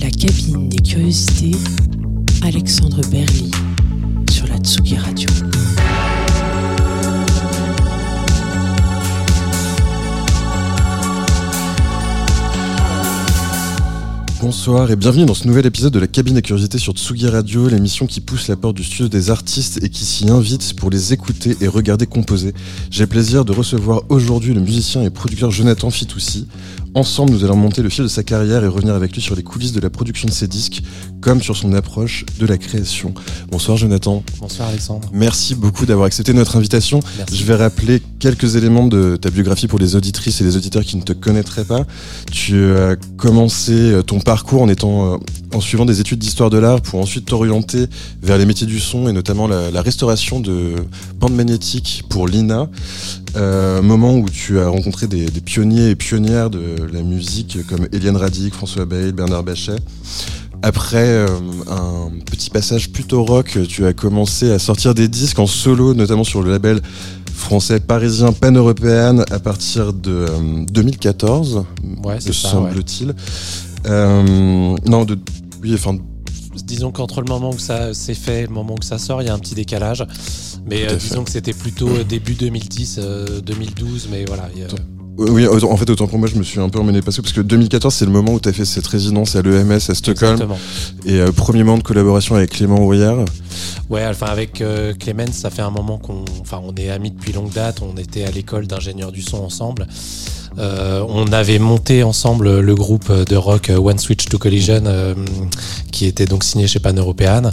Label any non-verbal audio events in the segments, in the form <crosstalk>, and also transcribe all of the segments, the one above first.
La cabine des curiosités, Alexandre Berly, Bonsoir et bienvenue dans ce nouvel épisode de la cabine des curiosités sur Tsugi Radio, l'émission qui pousse la porte du studio des artistes et qui s'y invite pour les écouter et regarder composer. J'ai le plaisir de recevoir aujourd'hui le musicien et producteur Jonathan Fitoussi. Ensemble, nous allons monter le fil de sa carrière et revenir avec lui sur les coulisses de la production de ses disques, comme sur son approche de la création. Bonsoir Jonathan. Bonsoir Alexandre. Merci beaucoup d'avoir accepté notre invitation. Merci. Je vais rappeler quelques éléments de ta biographie pour les auditrices et les auditeurs qui ne te connaîtraient pas. Tu as commencé ton parcours en étant, euh, en suivant des études d'histoire de l'art pour ensuite t'orienter vers les métiers du son et notamment la, la restauration de bandes magnétiques pour l'INA. Euh, moment où tu as rencontré des, des, pionniers et pionnières de la musique comme Eliane Radic, François Bail, Bernard Bachet. Après euh, un petit passage plutôt rock, tu as commencé à sortir des disques en solo, notamment sur le label français parisien pan-européen à partir de euh, 2014, ouais, me semble-t-il. Ouais. Euh, non, de, oui, enfin. Disons qu'entre le moment où ça s'est fait et le moment où ça sort, il y a un petit décalage. Mais euh, disons que c'était plutôt début 2010, 2012, mais voilà. Y a... Oui, en fait, autant pour moi, je me suis un peu emmené parce que, parce que 2014, c'est le moment où tu as fait cette résidence à l'EMS à Stockholm. Exactement. Et euh, premier moment de collaboration avec Clément Houillard. Ouais, enfin, avec euh, Clément, ça fait un moment qu'on enfin, on est amis depuis longue date. On était à l'école d'ingénieur du son ensemble. Euh, on avait monté ensemble le groupe de rock One Switch to Collision, euh, qui était donc signé chez Pan European.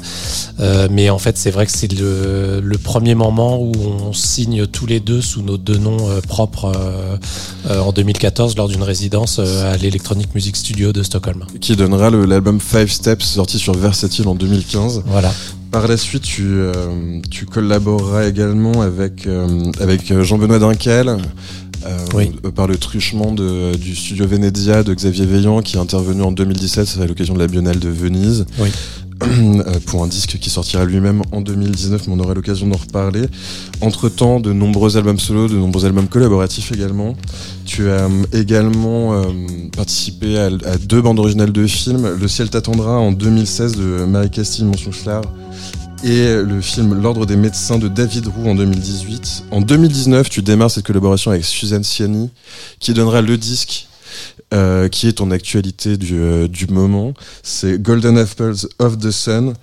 Euh, mais en fait, c'est vrai que c'est le, le, premier moment où on signe tous les deux sous nos deux noms propres en 2014 lors d'une résidence à l'Electronic Music Studio de Stockholm. Qui donnera l'album Five Steps sorti sur Versatile en 2015. Voilà. Par la suite, tu, euh, tu collaboreras également avec, euh, avec Jean-Benoît Dinkel. Euh, oui. par le truchement de, du studio Venezia de Xavier Veillant qui est intervenu en 2017 à l'occasion de la Biennale de Venise oui. <clears throat> pour un disque qui sortira lui-même en 2019 mais on aura l'occasion d'en reparler entre temps de nombreux albums solo de nombreux albums collaboratifs également tu as également euh, participé à, à, deux bandes originales de films Le ciel t'attendra en 2016 de Marie-Castille Monsoufflard et le film L'Ordre des médecins de David Roux en 2018. En 2019, tu démarres cette collaboration avec Suzanne Ciani, qui donnera le disque euh, qui est ton actualité du, euh, du moment. C'est Golden Apples of the Sun,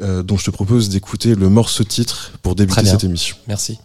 euh, dont je te propose d'écouter le morceau titre pour débuter cette émission. Merci.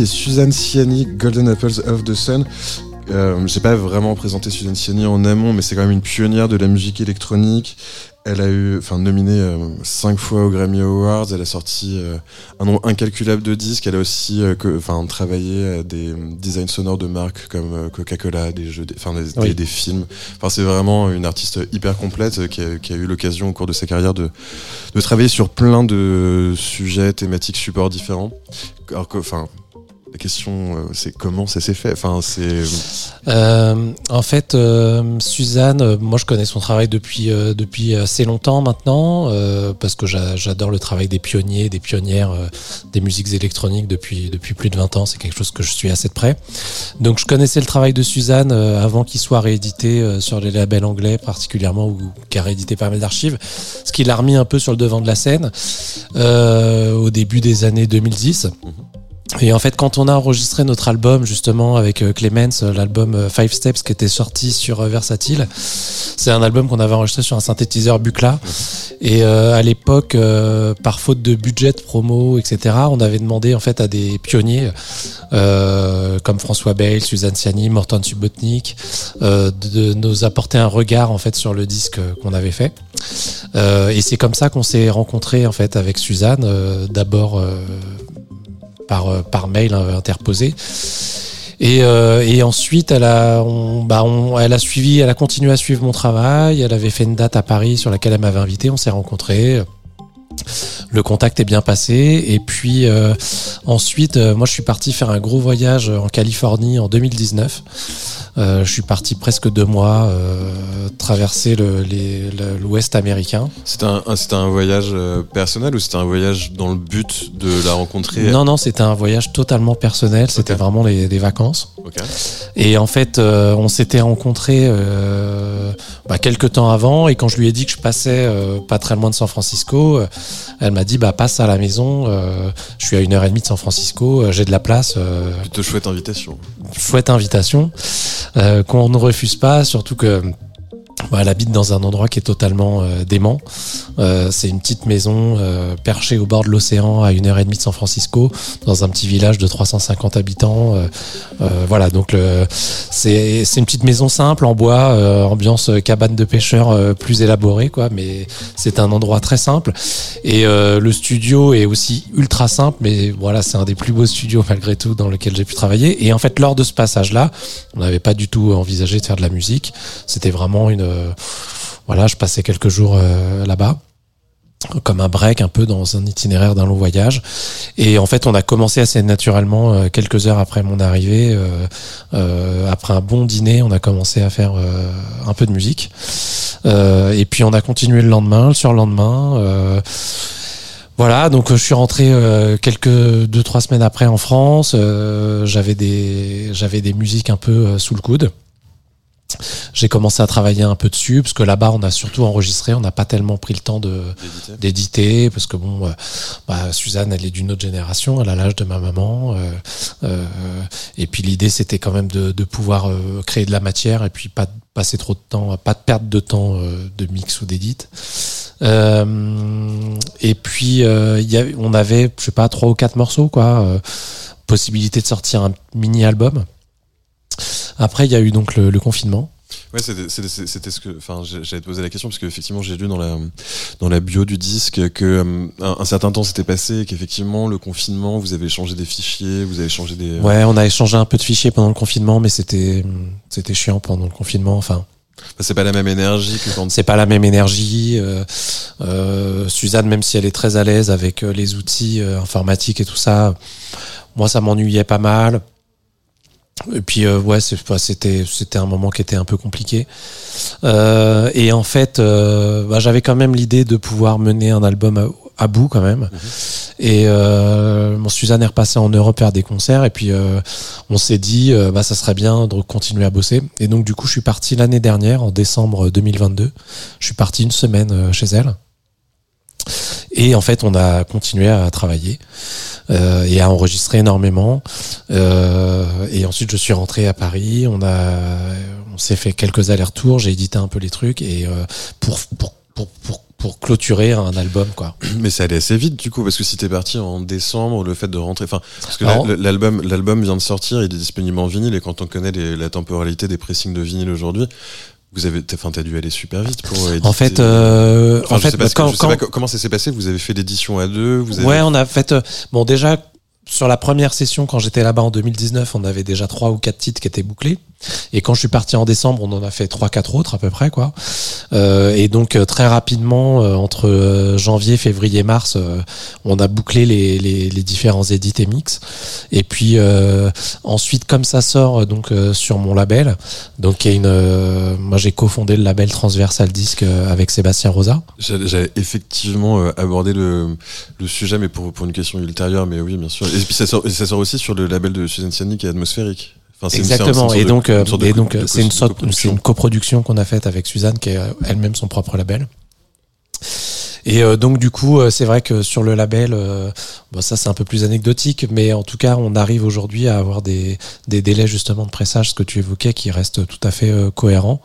Et Suzanne Ciani, Golden Apples of the Sun. Euh, J'ai pas vraiment présenté Suzanne Ciani en amont, mais c'est quand même une pionnière de la musique électronique. Elle a eu, enfin, nominée euh, cinq fois aux Grammy Awards. Elle a sorti euh, un nombre incalculable de disques. Elle a aussi, euh, enfin, travaillé à des designs sonores de marques comme Coca-Cola, des jeux, enfin, des, Oui. des- des films. Enfin, c'est vraiment une artiste hyper complète qui a, qui a eu l'occasion au cours de sa carrière de, de travailler sur plein de sujets, thématiques, supports différents. Alors que, enfin, la question, euh, c'est comment ça s'est fait? Enfin, c'est Euh, en fait, euh, Suzanne, euh, moi je connais son travail depuis euh, depuis assez longtemps maintenant, euh, parce que j'a- j'adore le travail des pionniers, des pionnières euh, des musiques électroniques depuis depuis plus de 20 ans. C'est quelque chose que je suis assez de près. Donc je connaissais le travail de Suzanne euh, avant qu'il soit réédité euh, sur les labels anglais particulièrement, ou qui a réédité pas mal d'archives, ce qui l'a remis un peu sur le devant de la scène euh, au début des années 2010. Et en fait, quand on a enregistré notre album justement avec euh, Clemens, euh, l'album euh, Five Steps qui était sorti sur Versatile, c'est un album qu'on avait enregistré sur un synthétiseur Bucla. Et euh, à l'époque, euh, par faute de budget de promo, etc., on avait demandé en fait à des pionniers euh, comme François Bale, Suzanne Ciani, Morton Subotnik, de, de nous apporter un regard en fait sur le disque qu'on avait fait. Et c'est comme ça qu'on s'est rencontrés en fait avec Suzanne. D'abord par, euh, par mail euh, interposé. Et, euh, et ensuite, elle a, on, bah, on, elle a suivi, elle a continué à suivre mon travail. Elle avait fait une date à Paris sur laquelle elle m'avait invité. On s'est rencontrés. Le contact est bien passé. Et puis euh, ensuite, euh, moi, je suis parti faire un gros voyage en Californie en 2019. Euh, je suis parti presque deux mois euh, traverser le- les- le- l'Ouest américain. c'était un, un- un voyage euh, personnel ou c'était un voyage dans le but de la rencontrer? Non, non, c'était un voyage totalement personnel. C'était vraiment les, des vacances. Et en fait, euh, on s'était rencontrés euh, bah, quelques temps avant. Et quand je lui ai dit que je passais euh, pas très loin de San Francisco, euh, elle m'a dit bah passe à la maison. euh, je suis à une heure et demie de San Francisco. euh, J'ai de la place. euh, Plutôt chouette invitation. chouette invitation euh, qu'on ne refuse pas, surtout que bah, elle habite dans un endroit qui est totalement euh, dément. Euh, c'est une petite maison euh, perchée au bord de l'océan à une heure et demie de San Francisco, dans un petit village de 350 habitants. Euh, euh, voilà, donc c'est une petite maison simple en bois, euh, ambiance cabane de pêcheurs plus élaborée, quoi. Mais c'est un endroit très simple. Et le studio est aussi ultra simple, mais voilà, c'est un des plus beaux studios malgré tout dans lequel j'ai pu travailler. Et en fait, lors de ce passage-là, on n'avait pas du tout envisagé de faire de la musique. C'était vraiment une, voilà, je passais quelques jours euh, là-bas comme un break un peu dans un itinéraire d'un long voyage et en fait on a commencé assez naturellement euh, quelques heures après mon arrivée euh, après un bon dîner on a commencé à faire un peu de musique et puis on a continué le lendemain le surlendemain voilà, donc je suis rentré quelques deux trois semaines après en France. J'avais des musiques un peu sous le coude. J'ai commencé à travailler un peu dessus parce que là-bas on a surtout enregistré, on n'a pas tellement pris le temps de D'éditer. parce que bon, euh, bah, Suzanne elle est d'une autre génération, elle a l'âge de ma maman euh, euh, et puis l'idée c'était quand même de, de pouvoir euh, créer de la matière et puis pas de passer trop de temps, pas de perdre de temps euh, de mix ou d'édit. Euh, et puis il y avait- on avait je sais pas trois ou quatre morceaux quoi, euh, possibilité de sortir un mini album. Après il y a eu donc le- le confinement. Ouais, c'était ce que. Enfin, j'allais te poser la question parce qu'effectivement, j'ai lu dans la dans la bio du disque que euh, un, un certain temps s'était passé, qu'effectivement, le confinement, vous avez changé des fichiers, vous avez changé des. Ouais, on a échangé un peu de fichiers pendant le confinement, mais c'était c'était chiant pendant le confinement. Enfin, Enfin, c'est pas la même énergie que quand. c'est pas la même énergie. euh, euh, Suzanne, même si elle est très à l'aise avec euh, les outils euh, informatiques et tout ça, moi ça m'ennuyait pas mal. Et puis euh, ouais, c'était c'était un moment qui était un peu compliqué. Euh, et en fait, euh, bah, j'avais quand même l'idée de pouvoir mener un album à, à bout quand même. Et euh, mon Suzanne est repassée en Europe faire des concerts et puis euh, on s'est dit bah ça serait bien de continuer à bosser. Et donc du coup, je suis parti l'année dernière en décembre 2022. Je suis parti une semaine chez elle. Et en fait, on a continué à travailler euh, et à enregistrer énormément. Euh, et ensuite, je suis rentré à Paris. On a, on s'est fait quelques allers-retours. J'ai édité un peu les trucs et euh, pour pour pour pour pour clôturer un album quoi. Mais ça allait assez vite du coup parce que si t'es parti en décembre, le fait de rentrer, enfin parce que l'album l'album vient de sortir, il est disponible en vinyle et quand on connaît les- la temporalité des pressings de vinyle aujourd'hui, vous avez, enfin t'as dû aller super vite pour. euh, En fait, éditer. euh, Enfin, en fait, bah, ce que- quand, quand- pas comment ça s'est passé. Vous avez fait l'édition à deux. Vous avez... ouais, on a fait euh, bon déjà sur la première session quand j'étais là-bas en 2019, on avait déjà trois ou quatre titres qui étaient bouclés. Et quand je suis parti en décembre, on en a fait trois, quatre autres à peu près quoi. Euh, et donc euh, très rapidement, euh, entre euh, janvier, février, mars, on a bouclé les, les, les différents édits et mix. Et puis euh, ensuite, comme ça sort donc sur mon label, donc il y a une, moi j'ai cofondé le label Transversal Disc euh, avec Sébastien Rosa. J'allais effectivement aborder le, le sujet, mais pour, pour une question ultérieure, mais oui, bien sûr. Et puis ça sort, ça sort aussi sur le label de Suzanne Ciani qui est atmosphérique. Enfin, une- une Exactement. Et donc, une et donc, c'est une sorte, c'est coproduction. une coproduction qu'on a faite avec Suzanne, qui est euh, elle-même son propre label. Et euh, donc du coup, euh, c'est vrai que sur le label, euh, ça c'est un peu plus anecdotique, mais en tout cas, on arrive aujourd'hui à avoir des, des délais justement de pressage, ce que tu évoquais, qui restent tout à fait cohérents.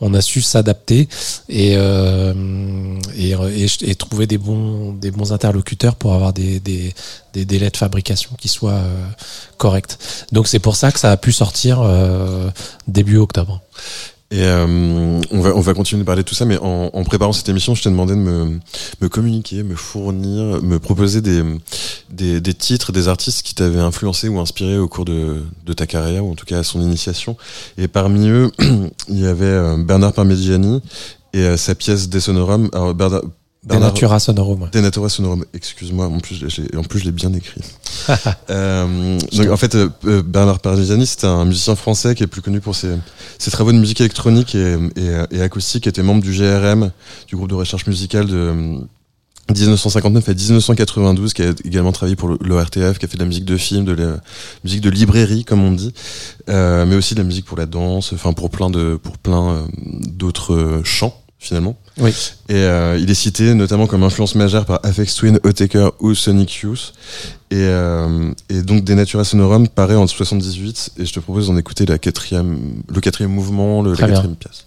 On a su s'adapter et, et, et, et trouver des bons, des bons interlocuteurs pour avoir des, des, des délais de fabrication qui soient corrects. Donc c'est pour ça que ça a pu sortir début octobre. Et euh, on, va, on va continuer de parler de tout ça, mais en, en préparant cette émission, je t'ai demandé de me, me communiquer, me fournir, me proposer des, des, des titres, des artistes qui t'avaient influencé ou inspiré au cours de, de ta carrière, ou en tout cas à son initiation. Et parmi eux, <clears throat> il y avait euh, Bernard Parmigiani et euh, sa pièce De Sonorum. Alors, Bernard- Denatura Sonorum. Denatura Sonorum, excuse-moi, en plus, je l'ai- en plus je l'ai bien écrit. <laughs> euh, donc en fait, euh, euh, Bernard Parmigiani, c'était un musicien français qui est plus connu pour ses, ses travaux de musique électronique et, et, et acoustique, qui était membre du GRM, du groupe de recherche musicale de euh, 1959 à 1992, qui a également travaillé pour l'ORTF, qui a fait de la musique de film, de la musique de librairie, comme on dit, euh, mais aussi de la musique pour la danse, enfin pour plein de, pour plein d'autres chants finalement. Oui. Et euh, il est cité notamment comme influence majeure par Afex Twin, Otaker ou Sonic Youth. Et, euh, et donc Denatura Sonorum paraît en 78 et je te propose d'en écouter la quatrième, le quatrième mouvement, le, la bien. quatrième pièce.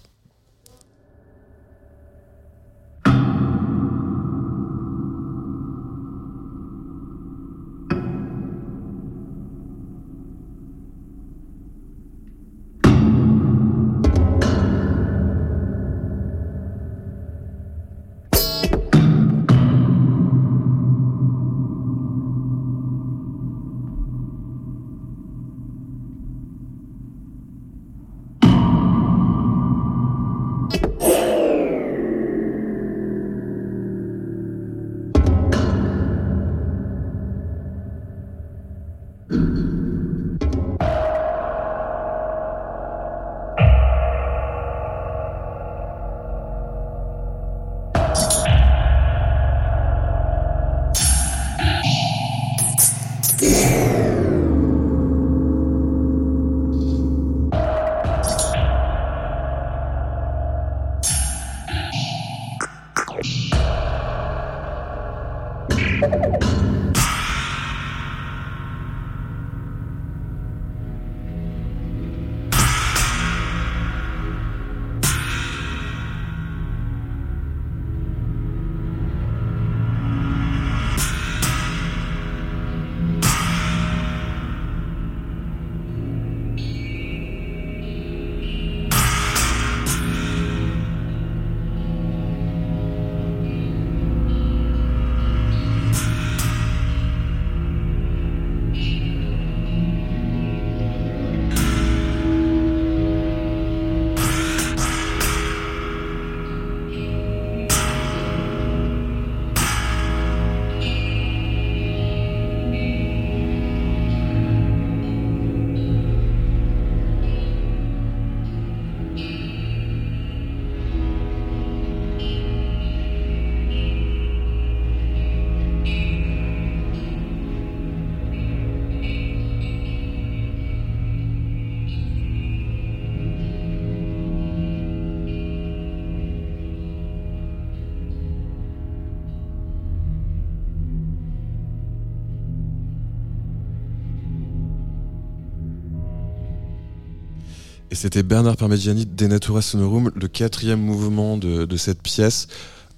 C'était Bernard Parmigiani de Denatura Sonorum, le quatrième mouvement de, cette pièce.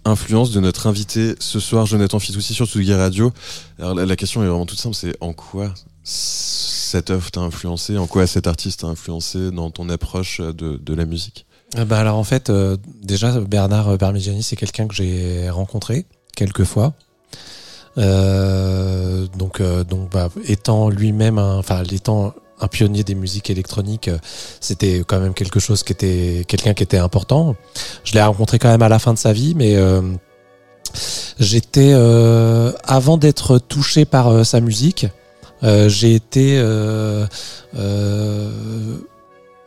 Influence de notre invité ce soir, Jonathan Fitoussi sur Tsugi Radio. Alors la, la question est vraiment toute simple, c'est en quoi cette œuvre t'a influencé, en quoi cet artiste t'a influencé dans ton approche de, de la musique? Euh, Bah alors en fait, euh, déjà Bernard Parmigiani, c'est quelqu'un que j'ai rencontré quelques fois. Euh, donc, euh, donc bah, étant lui-même, enfin étant un pionnier des musiques électroniques, euh, c'était quand même quelque chose qui était quelqu'un qui était important. Je l'ai rencontré quand même à la fin de sa vie, mais euh, j'étais euh, avant d'être touché par euh, sa musique, euh, j'ai été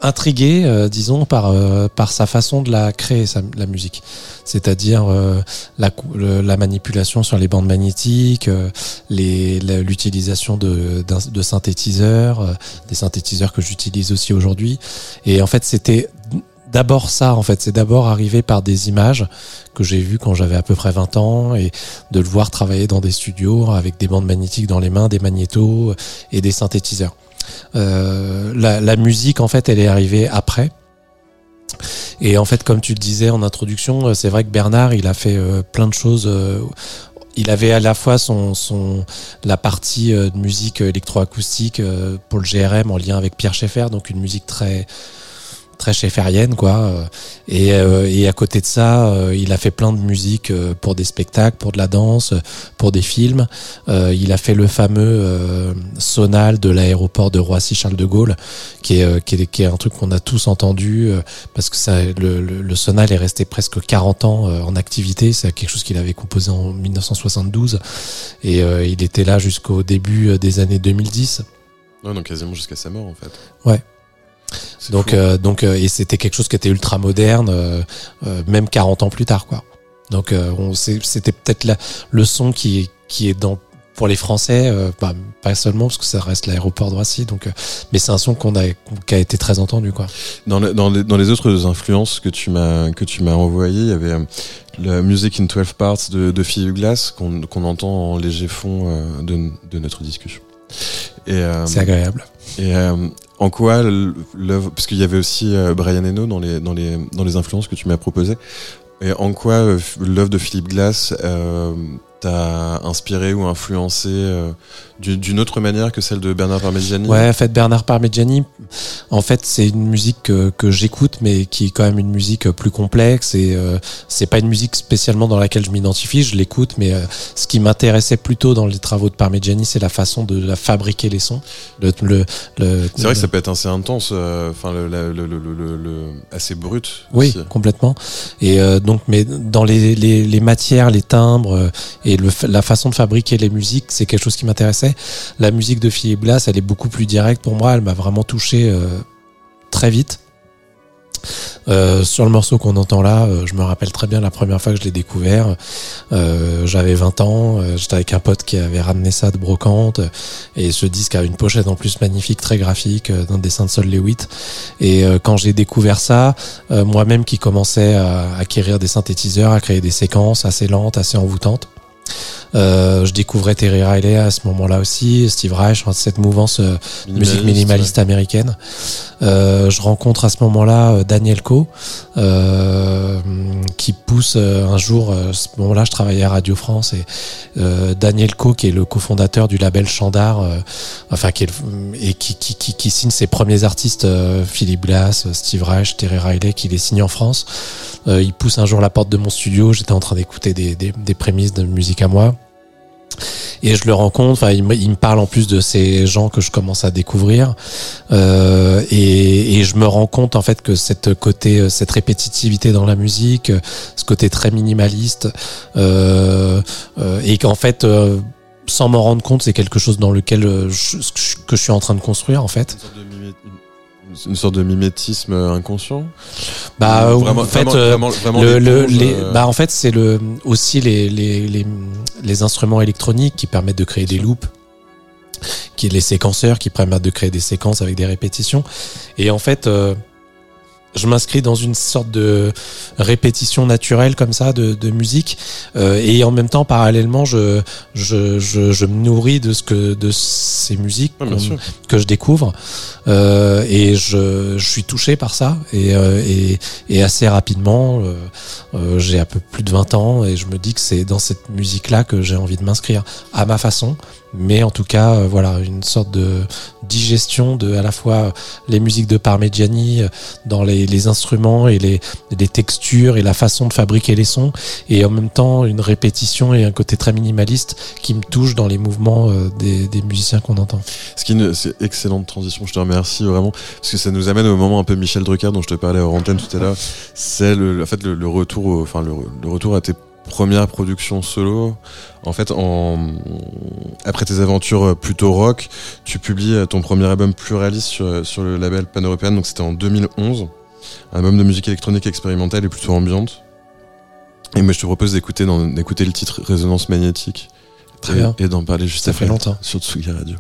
intrigué, euh, disons, par euh, par sa façon de la créer, sa, la musique. C'est-à-dire euh, la, la manipulation sur les bandes magnétiques, euh, l'utilisation de, de synthétiseurs, euh, des synthétiseurs que j'utilise aussi aujourd'hui. Et en fait, c'était d'abord ça. En fait, c'est d'abord arrivé par des images que j'ai vues quand j'avais à peu près 20 ans et de le voir travailler dans des studios avec des bandes magnétiques dans les mains, des magnétos et des synthétiseurs. Euh, la, musique, en fait, elle est arrivée après. Et en fait, comme tu le disais en introduction, euh, c'est vrai que Bernard, il a fait euh, plein de choses. euh, il avait à la fois son, son la partie de musique électroacoustique pour le GRM en lien avec Pierre Schaeffer, donc une musique très très schaefferienne quoi. euh, Et, euh, et à côté de ça, euh, il a fait plein de musique pour des spectacles, pour de la danse, pour des films. Il a fait le fameux sonal de l'aéroport de Roissy Charles de Gaulle, qui est, qui est, qui est un truc qu'on a tous entendu parce que ça, le, le, le sonal est resté presque 40 ans en activité. C'est quelque chose qu'il avait composé en 1972 et il était là jusqu'au début des années 2010. Ouais, donc quasiment jusqu'à sa mort en fait. Ouais. C'est Donc, euh, donc, euh, et c'était quelque chose qui était ultra moderne, euh, euh, même 40 ans plus tard, quoi. Donc, euh, c'était peut-être le son qui est, qui est dans pour les Français, euh, bah, pas seulement parce que ça reste l'aéroport de Roissy, donc, euh, mais c'est un son qu'on a, qui a été très entendu, quoi. Dans, le- dans, les, dans les autres influences que tu m'as que tu m'as envoyé, il y avait euh, la Music in 12 Parts de, de Philip Glass qu'on qu'on entend en léger fond euh, de, de notre discussion. Euh, C'est agréable. Et euh, en quoi l'œuvre, parce qu'il y avait aussi euh, Brian Eno dans les dans les dans les influences que tu m'as proposées. Et en quoi euh, l'œuvre de Philip Glass t'a inspiré ou influencé d'une autre manière que celle de Bernard Parmigiani Ouais, en fait, Bernard Parmigiani, en fait, c'est une musique que, que j'écoute, mais qui est quand même une musique plus complexe et euh, c'est pas une musique spécialement dans laquelle je m'identifie. Je l'écoute, mais euh, ce qui m'intéressait plutôt dans les travaux de Parmigiani, c'est la façon de la fabriquer les sons. Le, le, le- C'est vrai que ça peut être assez intense, euh, enfin le, la- le, le, le, le- le- assez brut. Oui, aussi. complètement. Et euh, donc, mais dans les, les, les matières, les timbres euh, et la façon de fabriquer les musiques, c'est quelque chose qui m'intéressait. La musique de Philippe Glass, elle est beaucoup plus directe pour moi. Elle m'a vraiment touché euh, très vite. Euh, sur le morceau qu'on entend là, euh, je me rappelle très bien la première fois que je l'ai découvert. J'avais 20 ans, j'étais avec un pote qui avait ramené ça de brocante, et ce disque a une pochette en plus magnifique, très graphique, d'un dessin de Sol Lewitt. Et quand j'ai découvert ça, moi-même qui commençais à acquérir des synthétiseurs, à créer des séquences assez lentes, assez envoûtantes, je découvrais Terry Riley à ce moment-là aussi, Steve Reich, cette mouvance euh, musique minimaliste américaine. Euh, je rencontre à ce moment-là euh, Daniel Co, euh, qui pousse euh, un jour. euh, À ce moment-là, je travaillais à Radio France et euh, Daniel Co, qui est le cofondateur du label Chandar, euh, enfin qui est le- et qui, qui, qui, qui signe ses premiers artistes, euh, Philippe Glass, Steve Reich, Terry Riley, qui les signe en France. Euh, il pousse un jour la porte de mon studio. J'étais en train d'écouter des, des, des prémices de musique à moi. Et je le rencontre, enfin, il, me- parle en plus de ces gens que je commence à découvrir, Euh, et, et je me rends compte en fait que cette côté, euh, cette répétitivité dans la musique, euh, ce côté très minimaliste, euh, euh, et qu'en fait, euh, sans m'en rendre compte, c'est quelque chose dans lequel je- que je suis en train de construire en fait. Une- sorte de mimétisme inconscient Bah, Ou en fait, vraiment, euh, vraiment, vraiment le, le- l'éponge, les, euh, bah en fait c'est le aussi les, les, les, les instruments électroniques qui permettent de créer des loops qui les séquenceurs qui permettent de créer des séquences avec des répétitions. Et en fait euh, je m'inscris dans une sorte de répétition naturelle comme ça de, de musique euh, et en même temps parallèlement je, je, je, je me nourris de ce que de ces musiques Ouais, que je découvre euh, et je, je suis touché par ça et, euh, et, et assez rapidement euh, euh, j'ai un peu plus de 20 ans et je me dis que c'est dans cette musique là que j'ai envie de m'inscrire à ma façon mais en tout cas euh, voilà une sorte de digestion de à la fois les musiques de Parmigiani dans les, les instruments et les, les textures et la façon de fabriquer les sons et en même temps une répétition et un côté très minimaliste qui me touche dans les mouvements euh, des, musiciens qu'on entend. Ce qui c'est excellente transition, je te remercie vraiment, parce que ça nous amène au moment un peu Michel Drucker dont je te parlais hors antenne tout à l'heure. C'est le, en fait le, retour, enfin le, retour à tes premières productions solo. En fait, en, après tes aventures plutôt rock, tu publies ton premier album pluraliste sur, sur le label Pan Européen, donc c'était en 2011, un album de musique électronique expérimentale et plutôt ambiante. Et moi, je te propose d'écouter d'écouter le titre Résonance magnétique. Très et, bien. et d'en parler juste Ça après fait longtemps. sur Tsugi Radio.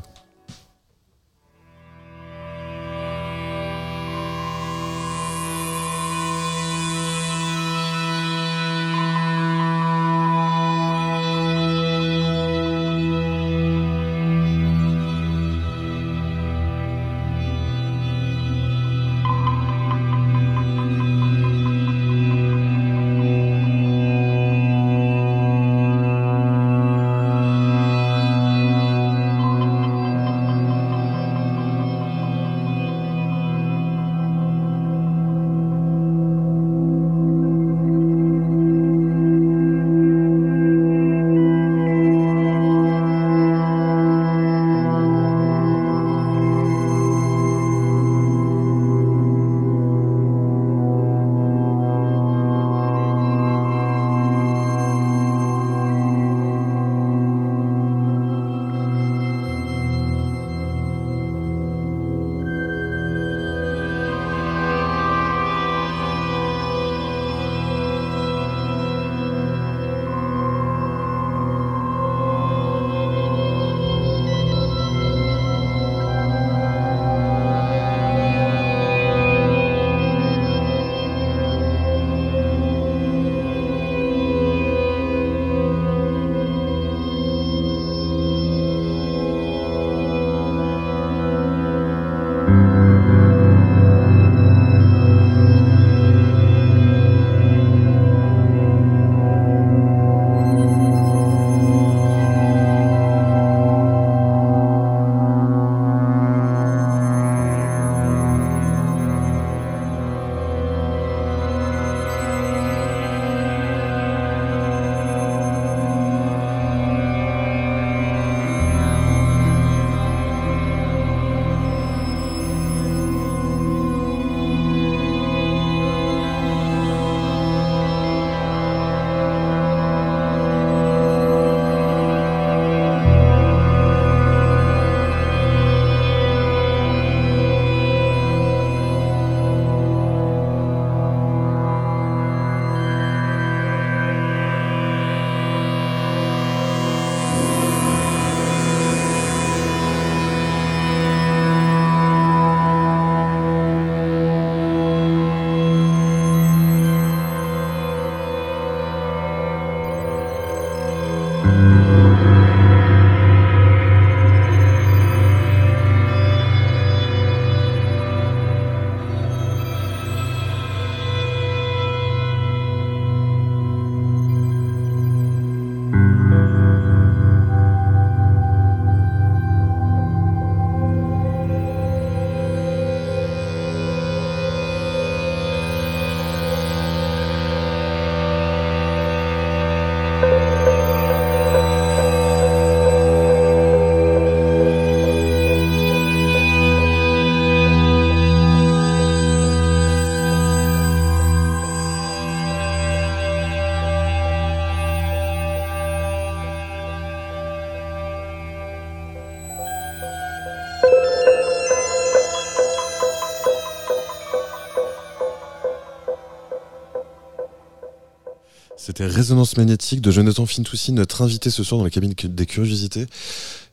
C'était Résonance magnétique de Jonathan Fintoussi, notre invité ce soir dans la cabine des curiosités.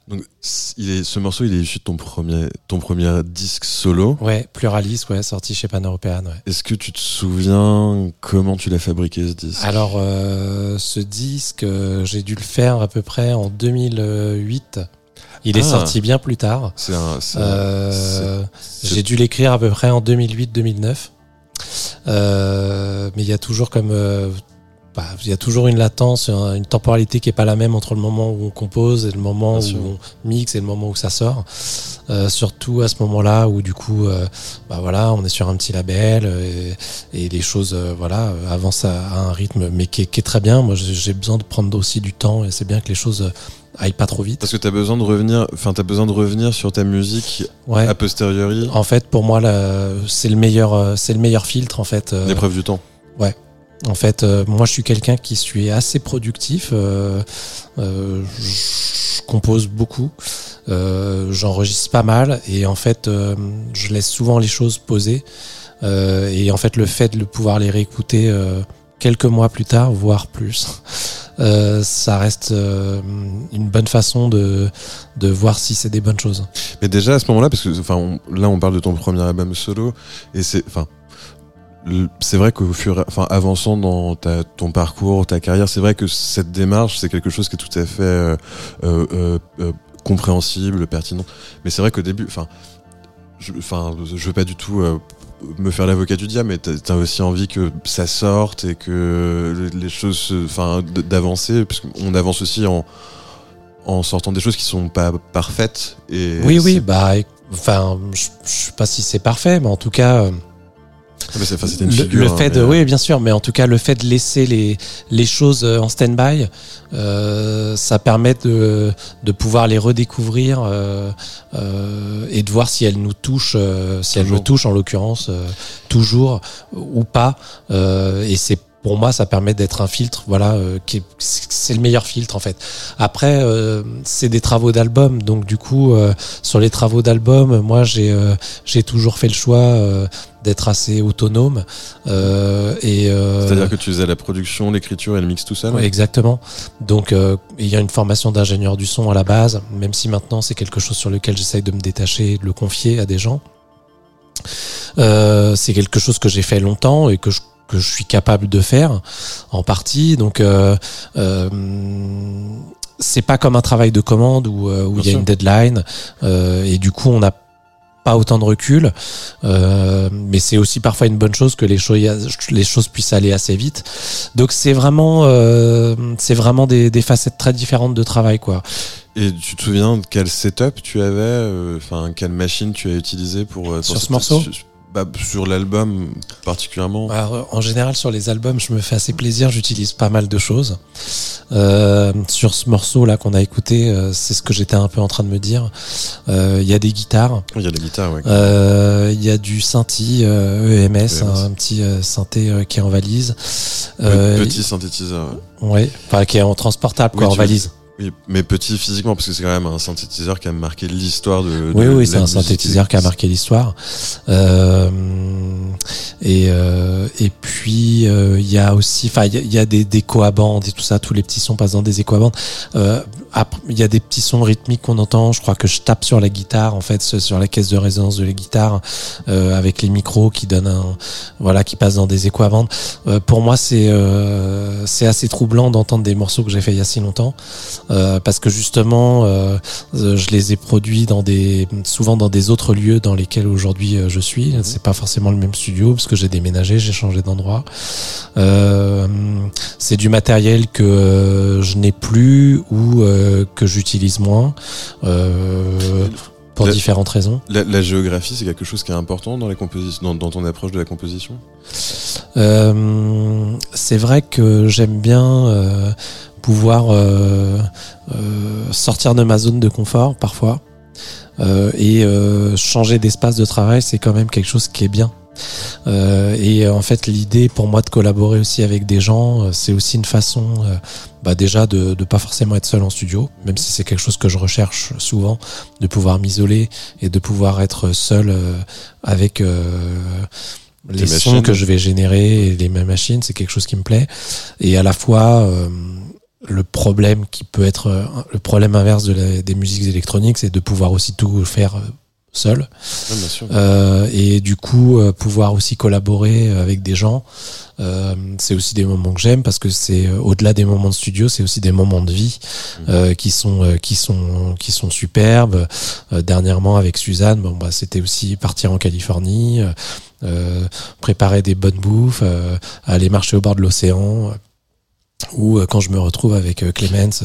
Donc, il est, ce morceau, il est issu de ton premier, ton premier disque solo. Ouais, Pluralis, ouais, sorti chez Pan European. Ouais. Est-ce que tu te souviens comment tu l'as fabriqué ce disque? Alors, euh, ce disque, euh, j'ai dû le faire à peu près en 2008. Il est Ah. sorti bien plus tard. C'est un. c'est- Euh, j'ai dû l'écrire à peu près en 2008-2009. Euh, mais il y a toujours comme euh, bah, il y a toujours une latence, un- une temporalité qui est pas la même entre le moment où on compose et le moment Bien où sûr. on mixe et le moment où ça sort. Euh, surtout à ce moment-là où du coup, euh, bah voilà, on est sur un petit label euh, et, et les choses, euh, voilà, avancent à, à un rythme, mais qui est, qui est très bien. Moi, j'ai besoin de prendre aussi du temps et c'est bien que les choses aillent pas trop vite. Parce que t'as besoin de revenir, enfin t'as besoin de revenir sur ta musique Ouais. a posteriori, En fait, pour moi, c'est le meilleur, c'est le meilleur filtre en fait. l'épreuve du temps. En fait, euh, moi, je suis quelqu'un qui suis assez productif. euh, euh, je compose beaucoup, euh, j'enregistre pas mal, et en fait, euh, je laisse souvent les choses poser. Euh, et en fait, le fait de pouvoir les réécouter quelques mois plus tard, voire plus, euh, ça reste euh, une bonne façon de de voir si c'est des bonnes choses. Mais déjà à ce moment-là, parce que enfin là on parle de ton premier album solo et c'est enfin c'est vrai qu'au fur enfin avançant dans ta, ton parcours, ta carrière, c'est vrai que cette démarche c'est quelque chose qui est tout à fait euh, euh, euh, compréhensible, pertinent. Mais c'est vrai qu'au début, enfin je, enfin je veux pas du tout me faire l'avocat du diable, mais t'as as aussi envie que ça sorte et que les choses, se- enfin d'avancer, parce qu'on avance aussi en en sortant des choses qui sont pas parfaites et Oui, oui, bah, enfin, je, je sais pas si c'est parfait, mais en tout cas. Euh, Ah, enfin, une le, figure, le hein, fait de, oui, bien sûr, mais en tout cas, le fait de laisser les, les choses euh, en stand-by, euh, ça permet de, de pouvoir les redécouvrir euh, euh, et de voir si elles nous touchent, euh, si elles me touchent en l'occurrence, euh, toujours ou pas. Euh, et c'est pour moi, ça permet d'être un filtre, voilà, euh, qui est- c'est le meilleur filtre en fait. Après, euh, c'est des travaux d'album, donc du coup, euh, sur les travaux d'album, moi, j'ai euh, j'ai toujours fait le choix euh, d'être assez autonome euh, et euh, C'est-à-dire que tu faisais la production, l'écriture et le mix tout seul Ouais, exactement. Donc, euh, il y a une formation d'ingénieur du son à la base, même si maintenant c'est quelque chose sur lequel j'essaye de me détacher, et de le confier à des gens. Euh, c'est quelque chose que j'ai fait longtemps et que je que je suis capable de faire en partie. Donc, euh, euh, c'est pas comme un travail de commande où euh, où il y a sûr. une deadline euh, et du coup on n'a pas autant de recul, euh, mais c'est aussi parfois une bonne chose que les choses les choses puissent aller assez vite. Donc c'est vraiment euh, c'est vraiment des, des facettes très différentes de travail quoi. Et tu te souviens de quel setup tu avais euh, Enfin, quelle machine tu as utilisé pour, euh, pour Sur ce morceau bah, sur l'album particulièrement Alors, en général sur les albums je me fais assez plaisir, j'utilise pas mal de choses. Euh, sur ce morceau là qu'on a écouté, euh, c'est ce que j'étais un peu en train de me dire. Euh, Il y a des guitares, Il y a la guitare, ouais. euh, il y a du synthi euh, EMS, EMS. un, un petit euh, synthé euh, qui est en valise. Pe- Euh, petit synthétiseur. Ouais, enfin qui est en transportable quoi, Oui, en valise. Oui, mais petit physiquement, parce que c'est quand même un synthétiseur qui a marqué l'histoire de. Oui, de- oui, c'est un synthétiseur qui a marqué l'histoire. Euh, et, euh, et puis, euh, il y a aussi, enfin, il y y, a des, des coabandes et tout ça, tous les petits sons passent dans des coabandes. Il y a des petits sons rythmiques qu'on entend. Je crois que je tape sur la guitare, en fait, sur la caisse de résonance de la guitare, euh, avec les micros qui donnent un, voilà, qui passent dans des écoabandes. Euh, pour moi, c'est euh, c'est assez troublant d'entendre des morceaux que j'ai fait il y a si longtemps, euh, parce que justement, euh, euh, je les ai produits dans des souvent dans des autres lieux dans lesquels aujourd'hui je suis. C'est pas forcément le même studio parce que j'ai déménagé, j'ai changé d'endroit. Euh, c'est du matériel que je n'ai plus ou euh, que j'utilise moins euh, pour différentes raisons. La, la géographie, c'est quelque chose qui est important dans, la composition, dans, dans ton approche de la composition? Euh, c'est vrai que j'aime bien euh, pouvoir euh, sortir de ma zone de confort parfois et changer d'espace de travail, c'est quand même quelque chose qui est bien. Euh, et en fait, l'idée pour moi de collaborer aussi avec des gens, euh, c'est aussi une façon, euh, bah déjà de ne pas forcément être seul en studio, même si c'est quelque chose que je recherche souvent, de pouvoir m'isoler et de pouvoir être seul euh, avec euh, les Des sons machines. que je vais générer et les mêmes machines, c'est quelque chose qui me plaît. Et à la fois, euh, le problème qui peut être le problème inverse de la- des musiques électroniques, c'est de pouvoir aussi tout faire seul. Ouais, bien sûr. Euh, et du coup, euh, pouvoir aussi collaborer avec des gens, euh, c'est aussi des moments que j'aime parce que c'est euh, au-delà des moments de studio, c'est aussi des moments de vie euh, qui sont euh, qui sont qui sont superbes. Euh, dernièrement avec Suzanne, bon bah c'était aussi partir en Californie, préparer des bonnes bouffes, euh, aller marcher au bord de l'océan. Ou euh, quand je me retrouve avec euh, Clemens,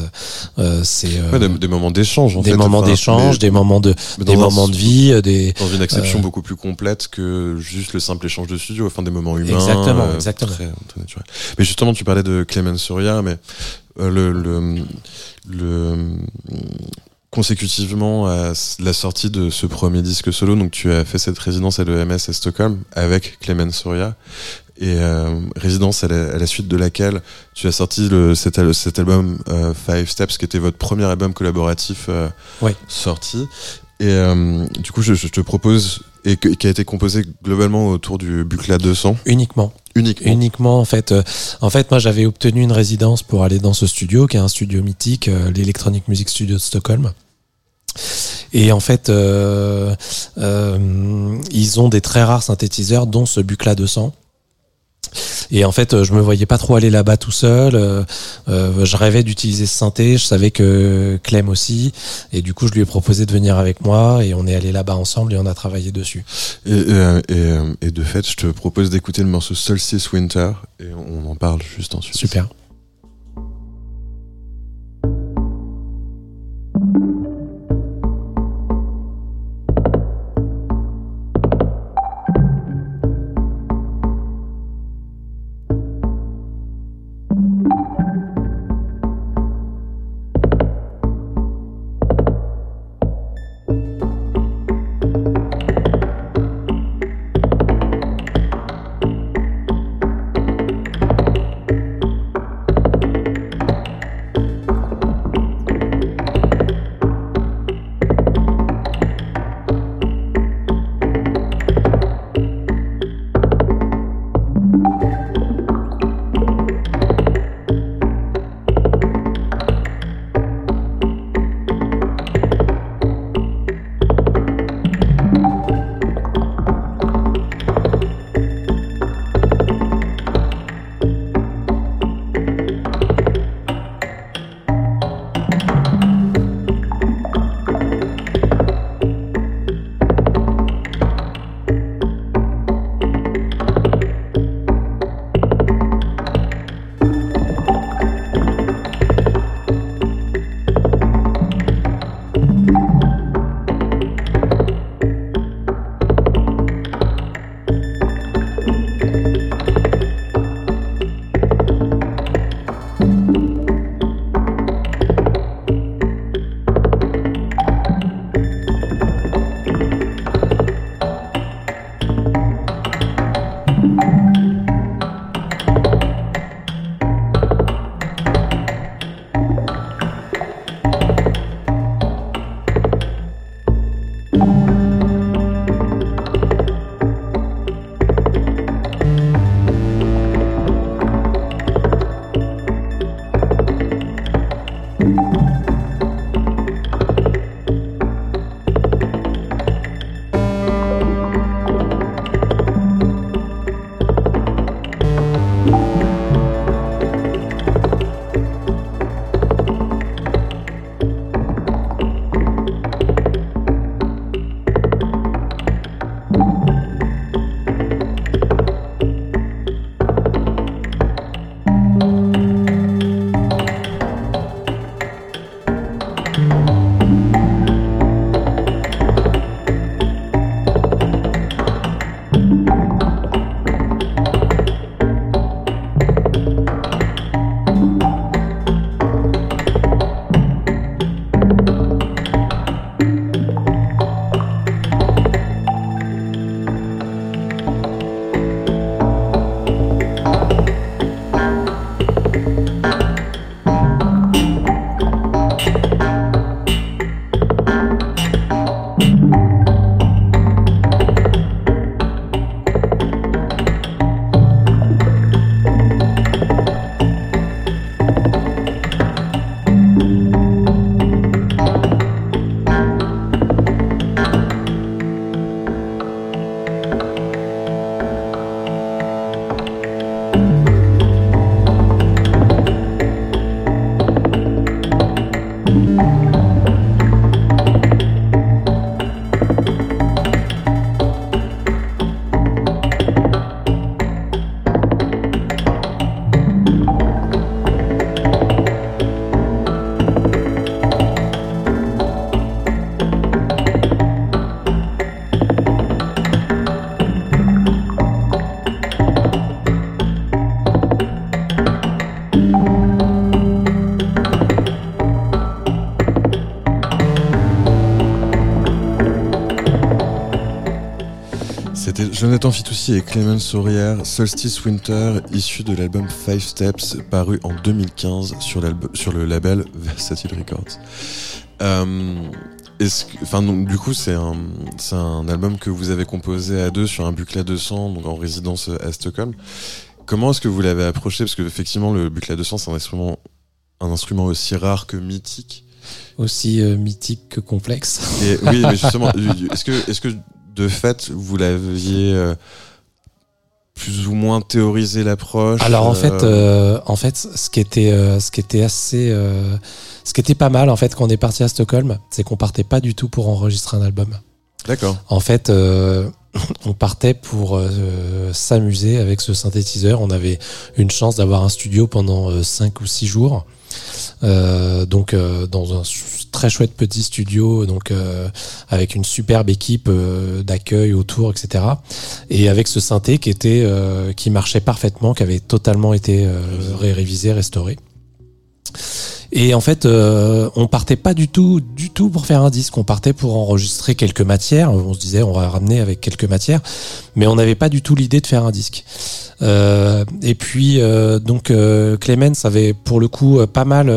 euh, c'est euh, Ouais, des, des moments d'échange, en des fait. moments Enfin, d'échange, des moments de des moments de vie, euh, des Dans une acception Euh, beaucoup plus complète que juste le simple échange de studio, enfin des moments humains. Exactement, exactement. Très, très. Mais justement, tu parlais de Clément Soria, mais euh, le, le, le- consécutivement à la sortie de ce premier disque solo, donc tu as fait cette résidence à l'EMS à Stockholm avec Clément Soria. Et euh, résidence à la, à la suite de laquelle tu as sorti le, cet, cet album euh, Five Steps, qui était votre premier album collaboratif euh, sorti. Et euh, du coup, je, je te propose, et que- qui a été composé globalement autour du Bucla 200, uniquement. uniquement. Uniquement en fait. euh, en fait, moi j'avais obtenu une résidence pour aller dans ce studio, qui est un studio mythique, euh, l'Electronic Music Studio de Stockholm. Et en fait, euh, euh, ils ont des très rares synthétiseurs, dont ce Bucla 200. Et en fait, euh, je me voyais pas trop aller là-bas tout seul. euh, euh, je rêvais d'utiliser ce synthé. Je savais que Clem aussi. Et du coup, je lui ai proposé de venir avec moi. Et on est allé là-bas ensemble et on a travaillé dessus. Et, et, et de fait, je te propose d'écouter le morceau Solstice Winter, et on en parle juste ensuite. Super. Jonathan Fitoussi et Clément Sourière, Solstice Winter, issu de l'album Five Steps, paru en 2015 sur, sur le label <laughs> Versatile Records. Euh, enfin, du coup, c'est un, album que vous avez composé à deux sur un Bucla 200, donc en résidence à Stockholm. Comment est-ce que vous l'avez approché? Parce que effectivement, le Bucla 200, c'est un instrument, un instrument aussi rare que mythique. Aussi euh, mythique que complexe. Et, oui, mais <laughs> justement, est-ce que, est-ce que de fait, vous l'aviez euh, plus ou moins théorisé l'approche Alors en fait, euh, en fait, ce qui était, ce qui était assez, ce qui était pas mal en fait quand on est parti à Stockholm, c'est qu'on partait pas du tout pour enregistrer un album. D'accord. En fait, <clears throat> on partait pour s'amuser avec ce synthétiseur. On avait une chance d'avoir un studio pendant 5 ou 6 jours. Euh, donc euh, dans un très chouette petit studio, donc euh, avec une superbe équipe d'accueil autour, etc. Et avec ce synthé qui était qui marchait parfaitement, qui avait totalement été révisé, restauré. Et en fait, euh, on partait pas du tout, du tout pour faire un disque. On partait pour enregistrer quelques matières. On se disait, on va ramener avec quelques matières, mais on n'avait pas du tout l'idée de faire un disque. Euh, et puis, euh, donc, euh, Clemens avait pour le coup pas mal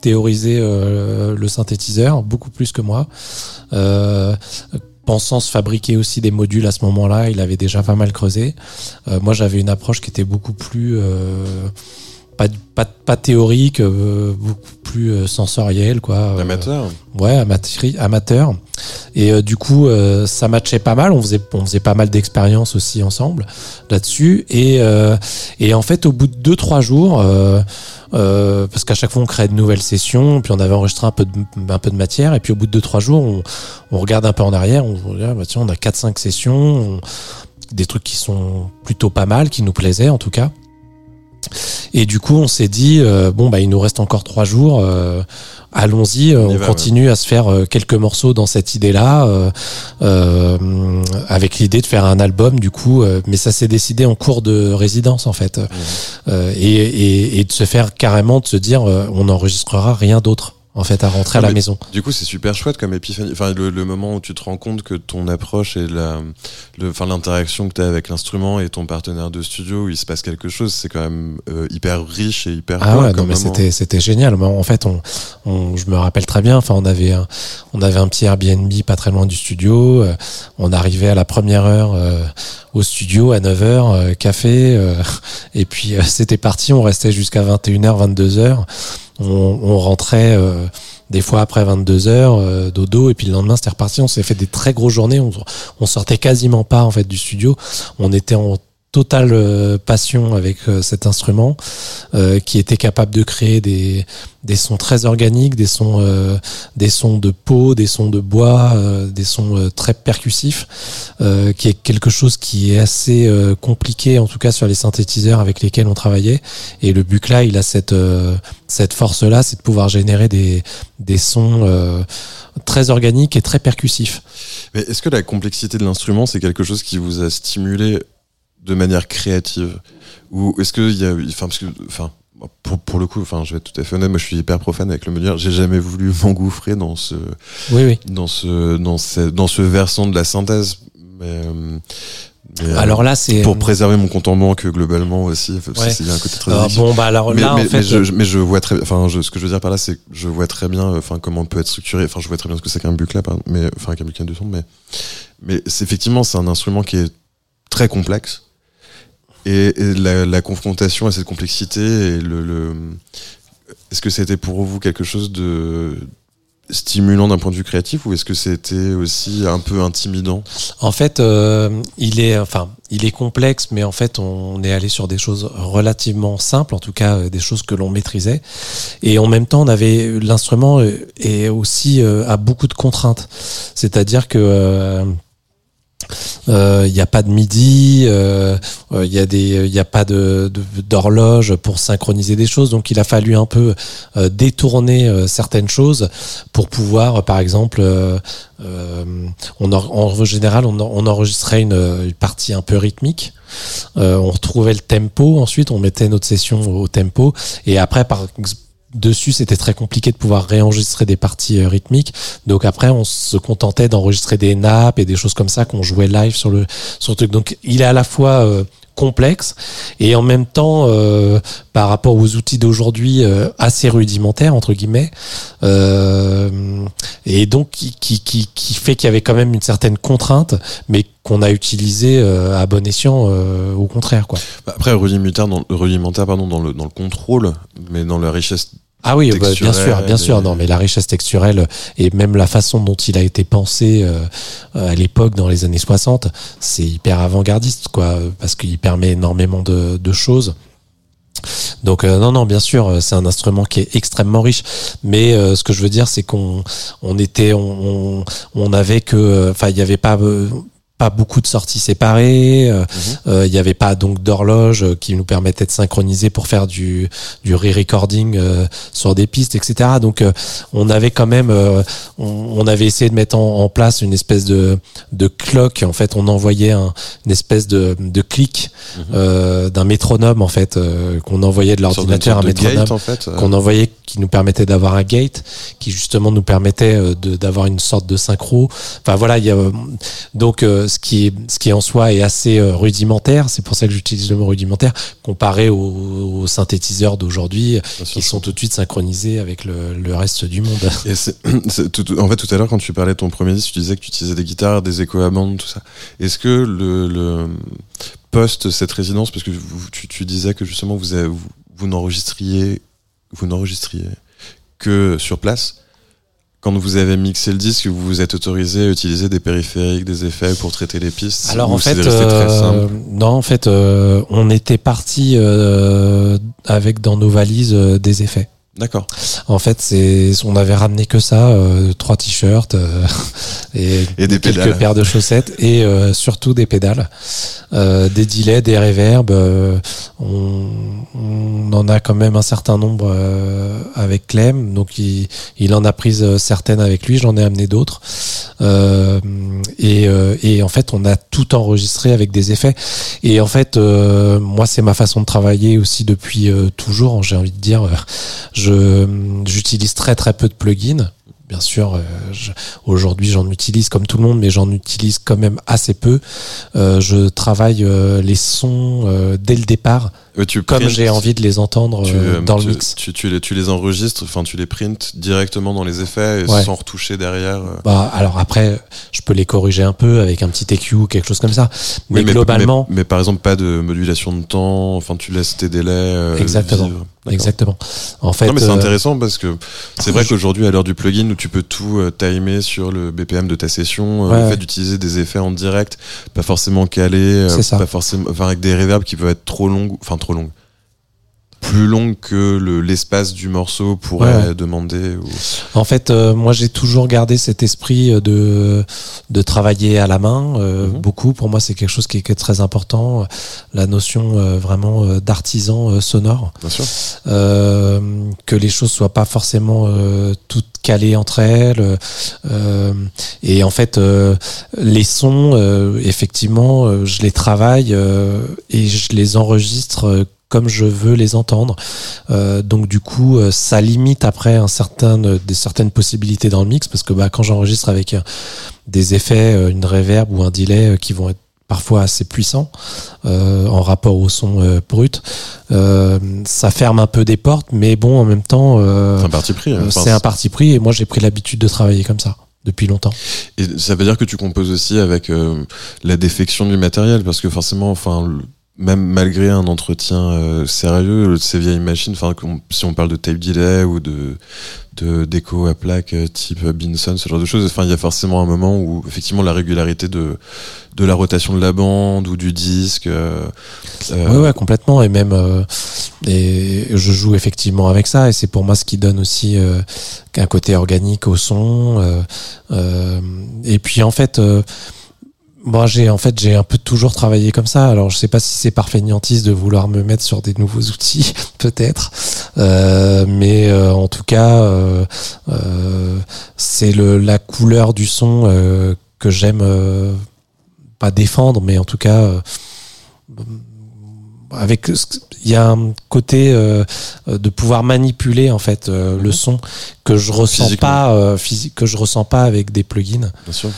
théorisé le synthétiseur, beaucoup plus que moi pensant se fabriquer aussi des modules à ce moment-là, il avait déjà pas mal creusé. moi, j'avais une approche qui était beaucoup plus pas, pas, pas théorique, euh, beaucoup plus euh, sensoriel, quoi. Euh, amateur. ouais, amateur. amateur. Et du coup, ça matchait pas mal. On faisait, on faisait pas mal d'expériences aussi ensemble là-dessus. Et, et en fait, au bout de deux trois jours, parce qu'à chaque fois on créait de nouvelles sessions, puis on avait enregistré un peu de, un peu de matière, et puis au bout de deux trois jours, on, on regarde un peu en arrière, on dit ah, bah, tiens, on a quatre cinq sessions, des trucs qui sont plutôt pas mal, qui nous plaisaient en tout cas. Et du coup, on s'est dit euh, bon bah il nous reste encore trois jours. Euh, allons-y, on, continue à se faire euh, quelques morceaux dans cette idée-là, avec l'idée de faire un album du coup. mais ça s'est décidé en cours de résidence en fait, et, et, de se faire carrément de se dire on n'enregistrera rien d'autre en fait à rentrer à la maison. Du coup, c'est super chouette comme épiphanie. Enfin, le, moment où tu te rends compte que ton approche et la, le, enfin l'interaction que tu as avec l'instrument et ton partenaire de studio où il se passe quelque chose, c'est quand même euh, hyper riche et hyper. Ah ouais, non, mais c'était c'était génial. En fait, on, on, je me rappelle très bien. Enfin, on avait un, on avait un petit Airbnb pas très loin du studio. Euh, on arrivait à la première heure euh, au studio à 9h, café, et puis <laughs> c'était parti. On restait jusqu'à 21h, 22h on, rentrait euh, des fois après 22 heures euh, dodo et puis le lendemain c'était reparti. On s'est fait des très grosses journées. On, on sortait quasiment pas en fait du studio. On était en totale euh, passion avec euh, cet instrument euh, qui était capable de créer des, des sons très organiques, des sons, des sons de peau, des sons de bois, des sons très percussifs, qui est quelque chose qui est assez compliqué en tout cas sur les synthétiseurs avec lesquels on travaillait. Et le Bucla, il a cette, cette force-là, c'est de pouvoir générer des, des sons très organiques et très percussifs. Mais est-ce que la complexité de l'instrument, c'est quelque chose qui vous a stimulé de manière créative Ou est-ce qu'il y a. Enfin, parce que. Enfin, pour, pour, le coup, enfin, je vais être tout à fait honnête, moi je suis hyper profane avec le menuire. J'ai jamais voulu <laughs> m'engouffrer dans ce, oui, oui. dans ce, dans ce, dans ce versant de la synthèse. Mais, mais alors là, c'est pour préserver mon compte en banque globalement aussi. Ouais. C'est un côté très. Alors, bon, bah alors mais, là, mais, en fait, je, mais je vois très, enfin, ce que je veux dire par là, c'est que je vois très bien, enfin, comment on peut être structuré. Enfin, je vois très bien ce que c'est qu'un bucle là, mais enfin, qu'un bucle de son, mais, mais effectivement, c'est un instrument qui est très complexe et, la, la, confrontation à cette complexité et le, le est-ce que c'était pour vous quelque chose de stimulant d'un point de vue créatif ou est-ce que c'était aussi un peu intimidant? En fait, euh, il est enfin, il est complexe mais en fait, on est allé sur des choses relativement simples en tout cas euh, des choses que l'on maîtrisait et en même temps, on avait l'instrument est aussi euh, a beaucoup de contraintes. C'est-à-dire que il euh, n'y a pas de midi, il euh, euh, y a des, il a pas de d'horloge pour synchroniser des choses. Donc il a fallu un peu détourner certaines choses pour pouvoir, par exemple, on en, général on, on enregistrait une, une, partie un peu rythmique. on retrouvait le tempo. Ensuite, on mettait notre session au tempo. Et après, par dessus, c'était très compliqué de pouvoir réenregistrer des parties euh, rythmiques. Donc après, on se contentait d'enregistrer des nappes et des choses comme ça qu'on jouait live sur le sur le truc. Donc il est à la fois euh, complexe et en même temps euh, par rapport aux outils d'aujourd'hui euh, assez rudimentaires entre guillemets euh, et donc qui, qui, qui, fait qu'il y avait quand même une certaine contrainte mais qu'on a utilisé euh, à bon escient euh, au contraire quoi Après, rudimentaire, dans, rudimentaire pardon, dans, le, dans le contrôle, mais dans la richesse. Ah oui, bah, bien sûr, bien sûr. et- Non, mais la richesse texturelle et même la façon dont il a été pensé euh, à l'époque, dans les années 60, c'est hyper avant-gardiste, quoi, parce qu'il permet énormément de, de choses. Donc euh, non, non, bien sûr, c'est un instrument qui est extrêmement riche. Mais euh, ce que je veux dire, c'est qu'on on était, on, on, avait que, enfin, il n'y avait pas. Pas beaucoup de sorties séparées, euh, euh, il n'y avait pas donc d'horloge euh, qui nous permettait de synchroniser pour faire du, du re-recording euh, sur des pistes, etc. Donc euh, on avait quand même, euh, on, on avait essayé de mettre en, en place une espèce de, de clock. En fait, on envoyait un, une espèce de, de clic euh, d'un métronome en fait euh, qu'on envoyait de l'ordinateur à un métronome gate, en fait. qu'on envoyait qui nous permettait d'avoir un gate qui justement nous permettait de- d'avoir une sorte de synchro enfin voilà il y a donc euh, ce qui est ce qui en soi est assez euh, rudimentaire c'est pour ça que j'utilise le mot rudimentaire comparé aux, aux synthétiseurs d'aujourd'hui qui sont tout de suite synchronisés avec le, le reste du monde Et <clears throat> tout- en fait, tout à l'heure, quand tu parlais de ton premier disque, tu disais que tu utilisais des guitares, des échos à bande, tout ça. Est-ce que le, le post cette résidence, parce que vous- tu, tu disais que justement vous, avez- vous, vous n'enregistriez, vous n'enregistriez que sur place. Quand vous avez mixé le disque, vous vous êtes autorisé à utiliser des périphériques, des effets pour traiter les pistes. Alors en fait, euh, non, en fait, euh, on était parti euh, avec dans nos valises euh, des effets. D'accord. En fait, c'est on avait ramené que ça, euh, trois t-shirts euh, <laughs> et, Et des quelques pédales. paires de chaussettes et euh, surtout des pédales, euh, des delays, des reverbs. euh, on, on en a quand même un certain nombre euh, avec Clem, donc il, il en a pris euh, certaines avec lui. J'en ai amené d'autres Euh, et, euh, et en fait, on a tout enregistré avec des effets. Et en fait, euh, moi, c'est ma façon de travailler aussi depuis euh, toujours. J'ai envie de dire, j'utilise très très peu de plugins. Bien sûr, euh, aujourd'hui j'en utilise comme tout le monde, mais j'en utilise quand même assez peu. Euh, je travaille euh, les sons dès le départ, tu comme j'ai envie de les entendre tu, euh, euh, dans tu- le mix. Tu, tu les, tu les enregistres, enfin tu les prints directement dans les effets et Ouais. sans retoucher derrière. euh. Bah, alors après, je peux les corriger un peu avec un petit EQ ou quelque chose comme ça. Mais, Oui, globalement, mais, mais par exemple pas de modulation de temps. Enfin, tu laisses tes délais. euh, Exactement. vivre. Exactement. En fait, non mais c'est euh, intéressant parce que c'est vrai qu'aujourd'hui à l'heure du plugin où tu peux tout euh, timer sur le BPM de ta session, euh, Ouais, le ouais. fait d'utiliser des effets en direct, pas forcément calés, euh, pas forcément, enfin avec des reverbs qui peuvent être trop longues, enfin trop longues, plus longues que le- l'espace du morceau pourrait Ouais, demander. ou- En fait, euh, moi, j'ai toujours gardé cet esprit euh, de de travailler à la main euh, Mhm. beaucoup. Pour moi, c'est quelque chose qui est, qui est très important. euh, La notion euh, vraiment euh, d'artisan euh, sonore, Bien sûr. euh, que les choses soient pas forcément euh, toutes calées entre elles. euh, et en fait, euh, les sons, euh, effectivement, je les travaille euh, et je les enregistre. Comme je veux les entendre. Euh, donc du coup, euh, ça limite après un certain, euh, des certaines possibilités dans le mix parce que bah, quand j'enregistre avec des effets, une reverb ou un delay qui vont être parfois assez puissants euh, en rapport au son euh, brut, euh, ça ferme un peu des portes, mais bon, en même temps, C'est un parti pris. hein. c'est un parti pris et moi j'ai pris l'habitude de travailler comme ça depuis longtemps. Et ça veut dire que tu composes aussi avec la défection du matériel, parce que forcément, enfin, le- même malgré un entretien euh, sérieux, ces vieilles machines, enfin, si on parle de tape delay ou de de déco à plaque euh, type Binson, ce genre de choses, enfin, il y a forcément un moment où effectivement la régularité de de la rotation de la bande ou du disque. euh, euh, Ouais, ouais, complètement. Et même, euh, et je joue effectivement avec ça. Et c'est pour moi ce qui donne aussi euh, un côté organique au son. euh, euh, et puis en fait, euh, moi j'ai en fait j'ai un peu toujours travaillé comme ça. Alors je sais pas si c'est par de vouloir me mettre sur des nouveaux outils, <laughs> peut-être. Euh, mais euh, en tout cas, euh, euh, c'est la couleur du son euh, que j'aime. euh, pas défendre, mais en tout cas, avec il y a un côté euh, euh, de pouvoir manipuler en fait euh, le son que je ressens pas euh, physique que je ressens pas avec des plugins. Bien sûr.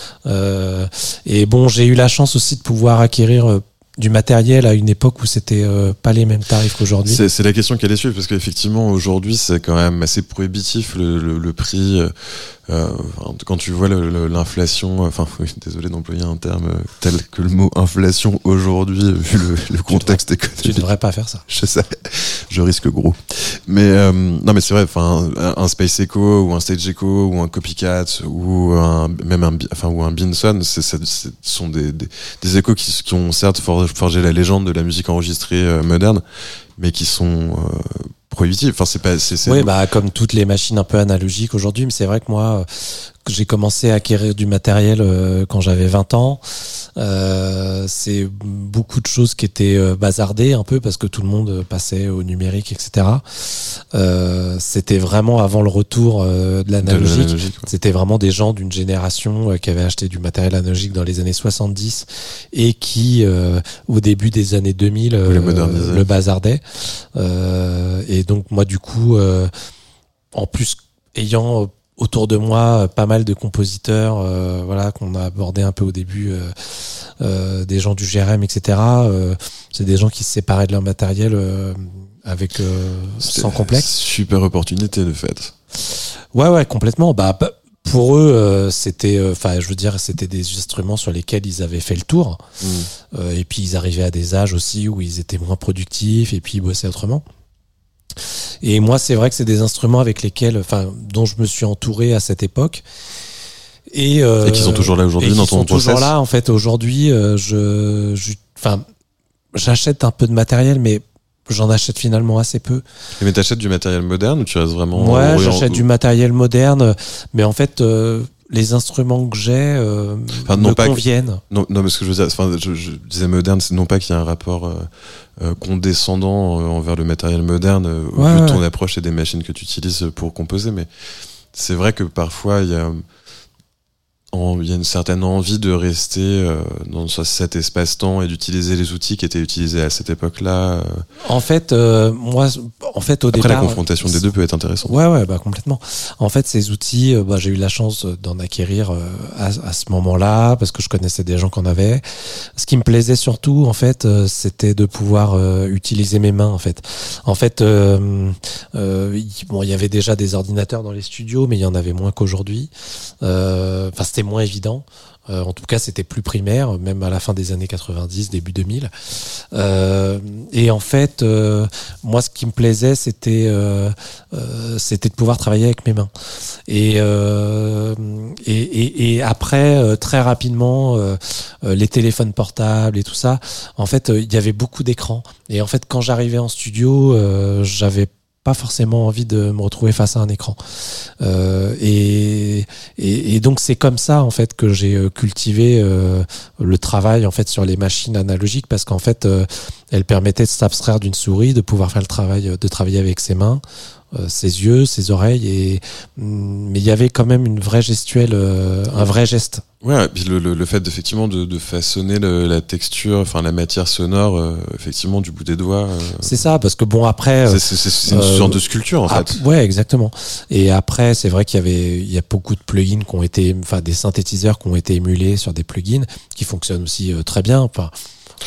Et bon, j'ai eu la chance aussi de pouvoir acquérir du matériel à une époque où c'était euh, pas les mêmes tarifs qu'aujourd'hui. C'est c'est la question qui allait suivre parce qu'effectivement aujourd'hui c'est quand même assez prohibitif le, le, le prix. Euh, quand tu vois l'inflation, euh, enfin <laughs> oui, désolé d'employer un terme euh, tel que le mot inflation aujourd'hui <laughs> vu le, le contexte Tu économique. devrais pas faire ça. Je sais, je risque gros. Mais euh, non, mais c'est vrai. Enfin, un, Space Echo ou un Stage Echo ou un Copycat ou un même un enfin ou un Binson, ce sont des, des, des échos qui, qui ont certes for- forgé la légende de la musique enregistrée euh, moderne, mais qui sont prohibitifs. Enfin, c'est pas. c'est- Oui, bah comme toutes les machines un peu analogiques aujourd'hui, mais c'est vrai que moi, euh, j'ai commencé à acquérir du matériel euh, quand j'avais 20 ans. Euh, c'est beaucoup de choses qui étaient euh, bazardées un peu parce que tout le monde passait au numérique, etc. Euh, C'était vraiment avant le retour euh, de l'analogique. C'était vraiment des gens d'une génération euh, qui avaient acheté du matériel analogique dans les années 70 et qui, euh, au début des années 2000, euh, Voulaient moderniser. le bazardaient. Euh, et donc moi, du coup, euh, en plus ayant euh, autour de moi euh, pas mal de compositeurs, euh, voilà, qu'on a abordé un peu au début, euh, euh, des gens du GRM, etc. euh, c'est des gens qui se séparaient de leur matériel euh, avec euh, sans complexe. Super opportunité de fait. Ouais, ouais, complètement. Bah, pour eux, euh, c'était, enfin, je veux dire, c'était des instruments sur lesquels ils avaient fait le tour. Mm. Euh, et puis ils arrivaient à des âges aussi où ils étaient moins productifs et puis ils bossaient autrement. Et moi, c'est vrai que c'est des instruments avec lesquels, enfin, dont je me suis entouré à cette époque. Et, euh, Et qui sont toujours là aujourd'hui dans ton sont toujours là. En fait, aujourd'hui, euh, je, enfin, j'achète un peu de matériel, mais j'en achète finalement assez peu. Mais t'achètes du matériel moderne ou tu restes vraiment Ouais, j'achète du matériel moderne, mais en fait, euh, les instruments que j'ai euh, Enfin, me pas que- conviennent. Non, non, mais ce que je veux dire, enfin, je, je disais moderne, c'est non pas qu'il y a un rapport euh, euh, condescendant euh, envers le matériel moderne euh, au Ouais, vu de ton approche et des machines que tu utilises pour composer, mais c'est vrai que parfois il y a, il y a une certaine envie de rester euh, dans ce- cet espace-temps et d'utiliser les outils qui étaient utilisés à cette époque-là. euh. En fait, euh, moi, en fait, au Après, départ, la confrontation des deux peut être intéressante. Ouais, ouais, bah complètement. En fait, ces outils, euh, bah, j'ai eu la chance d'en acquérir à, à ce moment-là parce que je connaissais des gens qui en avaient. Ce qui me plaisait surtout, en fait, c'était de pouvoir utiliser mes mains. En fait, en fait, euh, euh, il- bon, il y avait déjà des ordinateurs dans les studios, mais il y en avait moins qu'aujourd'hui. Enfin, c'était moins évident. Euh, en tout cas, c'était plus primaire, même à la fin des années 90, début 2000. Euh, et en fait, euh, moi, ce qui me plaisait, c'était c'était de pouvoir travailler avec mes mains. Et et, et, et après, très rapidement, les téléphones portables et tout ça. En fait, il y avait beaucoup d'écrans. Et en fait, quand j'arrivais en studio, j'avais pas forcément envie de me retrouver face à un écran. Euh, et, donc c'est comme ça en fait que j'ai euh, cultivé euh, le travail en fait sur les machines analogiques parce qu'en fait elles permettaient de s'abstraire d'une souris, de pouvoir faire le travail, de travailler avec ses mains, ses yeux, ses oreilles et mm, mais il y avait quand même une vraie gestuelle, euh, un vrai geste. Ouais, et puis le, le, le fait d'effectivement de, de façonner le- la texture, enfin la matière sonore, euh, effectivement du bout des doigts. euh, C'est ça parce que bon après euh, c'est- une euh, sorte de sculpture en Ah, fait. ouais, exactement. Et après, c'est vrai qu'il y avait, il y a beaucoup de plugins qui ont été, enfin, des synthétiseurs qui ont été émulés sur des plugins qui fonctionnent aussi euh, très bien. Enfin,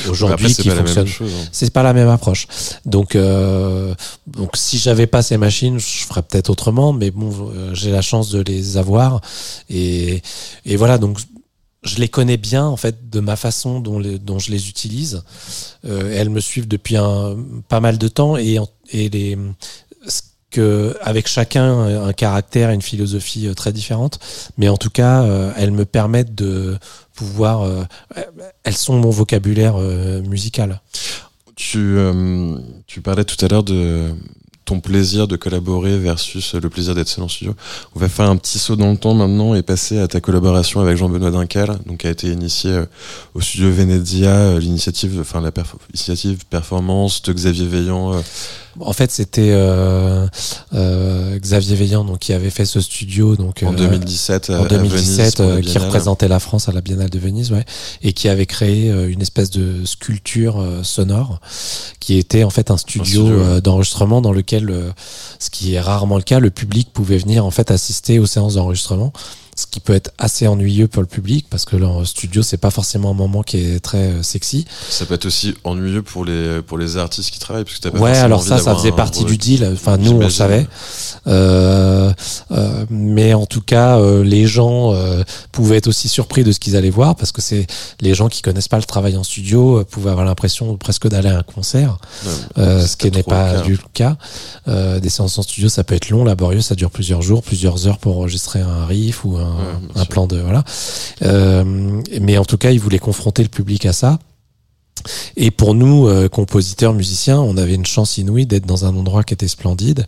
aujourd'hui, qui pas la même fonctionnent. chose. hein. C'est pas la même approche. Donc, euh, donc, si j'avais pas ces machines, je ferais peut-être autrement. Mais bon, euh, j'ai la chance de les avoir. Et, et voilà. Donc, je les connais bien en fait de ma façon dont, les- dont je les utilise. Euh, elles me suivent depuis un, pas mal de temps et, et les, ce que avec chacun un caractère et une philosophie euh, très différente, mais en tout cas euh, elles me permettent de euh, elles sont mon vocabulaire euh, musical. Tu, euh, tu parlais tout à l'heure de ton plaisir de collaborer versus le plaisir d'être seul en studio. On va faire un petit saut dans le temps maintenant et passer à ta collaboration avec Jean-Benoît Dincal, qui a été initié au studio Venezia, euh, l'initiative, performance de Xavier Veillant. Euh, En fait, c'était euh, euh, Xavier Veillant, donc qui avait fait ce studio, donc En euh, 2017, en à 2017, Venise, pour la euh, qui représentait la France à la Biennale de Venise, ouais, et qui avait créé euh, une espèce de sculpture euh, sonore, qui était en fait un studio, studio, euh, d'enregistrement dans lequel, euh, ce qui est rarement le cas, le public pouvait venir en fait assister aux séances d'enregistrement. Ce qui peut être assez ennuyeux pour le public parce que le studio c'est pas forcément un moment qui est très euh, sexy. Ça peut être aussi ennuyeux pour les, pour les artistes qui travaillent, parce que t'as pas Ouais, alors ça, ça faisait partie du deal. Enfin, nous, on le savait. Euh, euh, mais en tout cas, euh, les gens pouvaient être aussi surpris de ce qu'ils allaient voir parce que c'est les gens qui connaissent pas le travail en studio pouvaient avoir l'impression presque d'aller à un concert, Ouais, ce qui n'est pas du cas. Des séances en studio, ça peut être long, laborieux, ça dure plusieurs jours, plusieurs heures pour enregistrer un riff ou un, Ouais, un plan de voilà. Euh, mais en tout cas, ils voulaient confronter le public à ça. Et pour nous, euh, compositeurs, musiciens, on avait une chance inouïe d'être dans un endroit qui était splendide,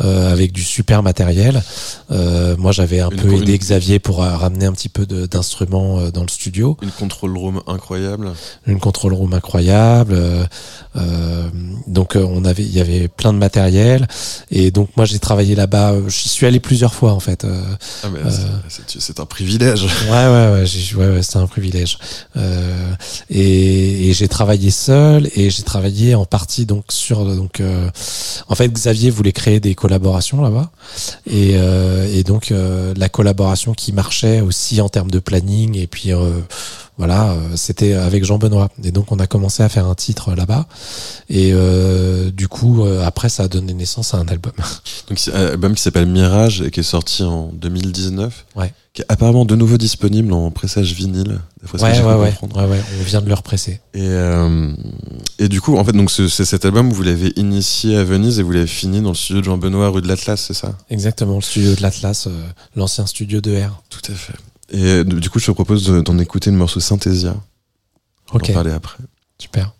euh, avec du super matériel. Euh, moi, j'avais un Une peu aidé une- Xavier pour euh, ramener un petit peu d'instruments euh, dans le studio, Une control room incroyable. une control room incroyable. euh, donc, on avait, il y avait plein de matériel. Et donc, moi, j'ai travaillé là-bas. J'y suis allé plusieurs fois, en fait. Ah, Euh. c'est- c'est- c'est un privilège. Ouais, ouais, ouais, ouais, ouais, c'était un privilège. Euh, et et j'ai travaillé seul et j'ai travaillé en partie donc sur donc euh, en fait Xavier voulait créer des collaborations là-bas. Et, euh, et donc euh, la collaboration qui marchait aussi en termes de planning et puis euh, voilà euh, c'était avec Jean Benoît et donc on a commencé à faire un titre là-bas et euh, du coup euh, après ça a donné naissance à un album. <laughs> Donc, c'est un album qui s'appelle Mirage et qui est sorti en 2019. Ouais. Qui est apparemment de nouveau disponible en pressage vinyle. Ouais, ouais, ouais, comprendre. ouais, ouais, on vient de le represser. Et, euh, et du coup, en fait, donc ce- c'est cet album, vous l'avez initié à Venise et vous l'avez fini dans le studio de Jean-Benoît, rue de l'Atlas, c'est ça? Exactement, le studio de l'Atlas, euh, l'ancien studio de R. Tout à fait. Et euh, du coup, je te propose de- d'en écouter une morceau Synthesia. On va Ok, en parler après. super.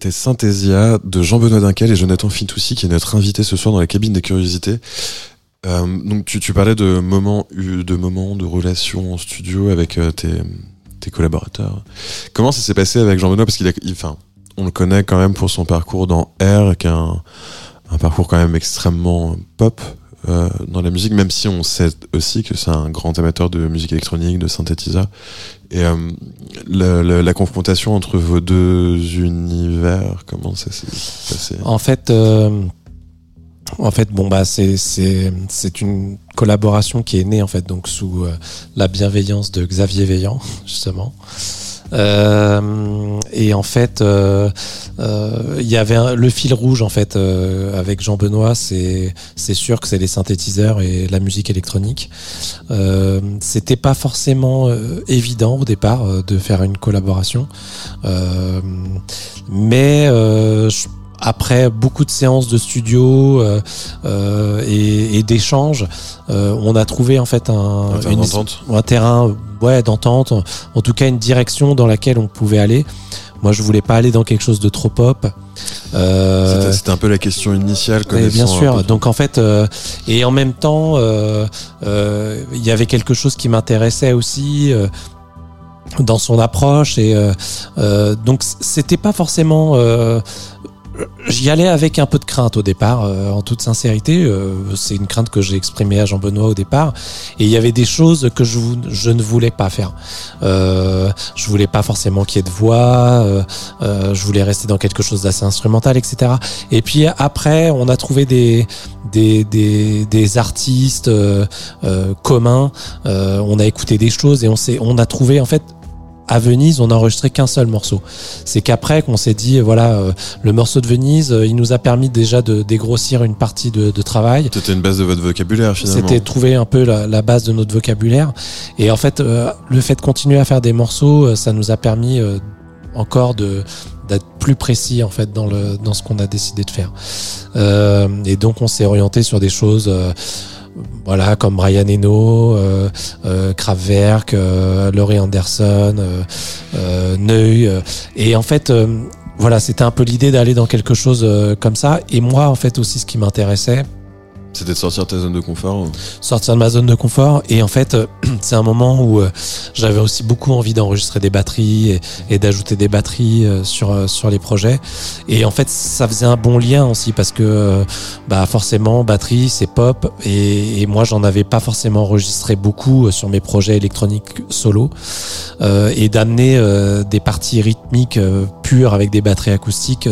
C'était Synthesia de Jean-Benoît Dinkel et Jonathan Fitoussi qui est notre invité ce soir dans la cabine des curiosités. Euh, donc tu, parlais de moments, de relations en studio avec euh, tes, collaborateurs. Comment ça s'est passé avec Jean-Benoît? Parce qu'il on le connaît quand même pour son parcours dans R, qui est un, un parcours quand même extrêmement pop euh, dans la musique, même si on sait aussi que c'est un grand amateur de musique électronique, de synthétiseur. Et euh, la, confrontation entre vos deux univers, comment ça s'est passé? En fait, euh, en fait, bon bah c'est une collaboration qui est née en fait donc sous la bienveillance de Xavier Veillant <laughs> justement. Euh, et en fait, euh, euh, il y avait le fil rouge en fait avec Jean Benoît, c'est c'est sûr que c'est les synthétiseurs et la musique électronique. C'était pas forcément évident au départ de faire une collaboration, mais je- après beaucoup de séances de studio euh, euh, et, et d'échanges, euh, on a trouvé en fait un, Un terrain une- d'entente un terrain ouais d'entente, en tout cas une direction dans laquelle on pouvait aller. Moi, je voulais pas aller dans quelque chose de trop pop. Euh, C'était- C'était un peu la question initiale. bien sûr. Donc en fait, euh, et en même temps, euh, euh, il y avait quelque chose qui m'intéressait aussi euh, dans son approche et euh, euh, donc c'était pas forcément. J'y allais avec un peu de crainte au départ, euh, en toute sincérité. euh, c'est une crainte que j'ai exprimée à Jean-Benoît au départ. Et il y avait des choses que je, je ne voulais pas faire. Euh, je voulais pas forcément qu'il y ait de voix. euh, euh, je voulais rester dans quelque chose d'assez instrumental, etc. Et puis après, on a trouvé des des, des, des artistes euh, communs. On a écouté des choses et on on a trouvé en fait à Venise, on a enregistré qu'un seul morceau. C'est qu'après qu'on s'est dit, voilà, euh, le morceau de Venise, euh, il nous a permis déjà de dégrossir une partie de, de travail. C'était une base de votre vocabulaire finalement. C'était trouver un peu la, la base de notre vocabulaire. Et en fait, euh, le fait de continuer à faire des morceaux, euh, ça nous a permis euh, encore de d'être plus précis en fait dans le dans ce qu'on a décidé de faire. Euh, et donc on s'est orienté sur des choses. Voilà, comme Brian Eno, euh, euh, Kraftwerk, euh, Laurie Anderson, euh, euh, Neu. euh, et en fait, voilà, c'était un peu l'idée d'aller dans quelque chose comme ça. Et moi, en fait, aussi, ce qui m'intéressait, C'était de sortir de ta zone de confort. sortir de ma zone de confort. Et en fait, euh, <clears throat> c'est un moment où euh, j'avais aussi beaucoup envie d'enregistrer des batteries et, d'ajouter des batteries euh, sur sur les projets. Et en fait, ça faisait un bon lien aussi parce que bah forcément, batterie, c'est pop. Et, et moi, j'en avais pas forcément enregistré beaucoup sur mes projets électroniques solo. Et d'amener des parties rythmiques pures avec des batteries acoustiques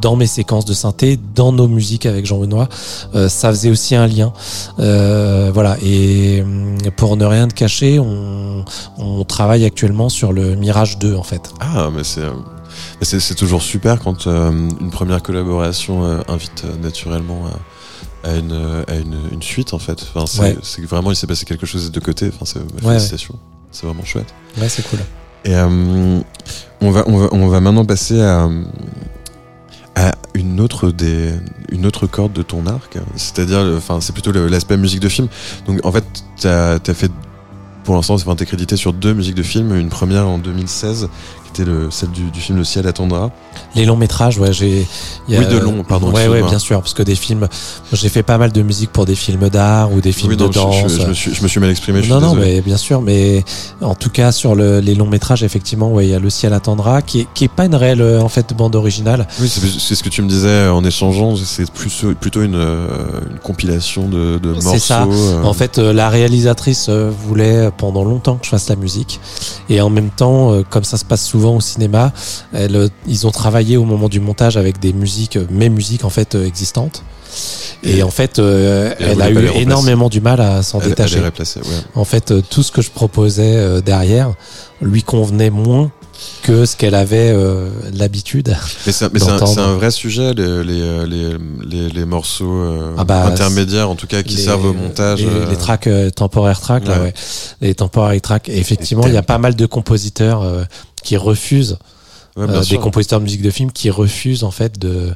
dans mes séquences de synthé, dans nos musiques avec Jean Euh, ça faisait aussi un lien. Euh, voilà. Et hum, pour ne rien te cacher, on, on travaille actuellement sur le Mirage 2 en fait. Ah, mais c'est. euh, toujours super quand euh, une première collaboration euh, invite euh, naturellement à, à une, euh, à une, une suite en fait. Enfin, c'est Ouais. vraiment il s'est passé quelque chose des deux côtés. Enfin, c'est Ouais, félicitations. C'est vraiment chouette. Ouais, c'est cool. Et euh, on, va, on, va, on va maintenant passer à, à une, autre des, une autre corde de ton arc. C'est-à-dire, enfin, c'est plutôt l'aspect musique de film. Donc en fait, tu as, fait, pour l'instant, enfin, t'es crédité sur deux musiques de film. Une première en 2016, celle du, du film Le ciel attendra. Les longs métrages, ouais, j'ai. Oui, de longs, pardon, Ouais, ouais, bien sûr, parce que des films, j'ai fait pas mal de musique pour des films d'art ou des films oui, de non, je- danse. je, je me suis, je me suis mal exprimé. Je non, suis non, désolé. mais bien sûr, mais en tout cas sur le- les longs métrages, effectivement, ouais, il y a Le ciel attendra, qui est, qui est pas une réelle en fait bande originale. Oui, c'est ce que tu me disais en échangeant. C'est plus, plutôt une, une compilation de, de morceaux. C'est ça. euh, En fait, euh, la réalisatrice euh, voulait pendant longtemps que je fasse la musique, et en même temps, comme ça se passe souvent au cinéma, elle, euh, ils ont travaillé au moment du montage avec des musiques, euh, mes musiques en fait euh, existantes. Et, Et- en fait, euh, elle a eu énormément du mal à s'en elle détacher. ouais. En fait, tout ce que je proposais derrière lui convenait moins que ce qu'elle avait euh, l'habitude. Mais c'est un, vrai sujet, les, les, les, les, les morceaux euh, Ah bah, intermédiaires, en tout cas, qui servent au montage. Les, tracks euh, temporaire tracks, là, Ouais. ouais. Les temporary tracks. Et effectivement, il y a pas mal de compositeurs qui refusent, ouais, euh, des compositeurs de musique de film qui refusent en fait de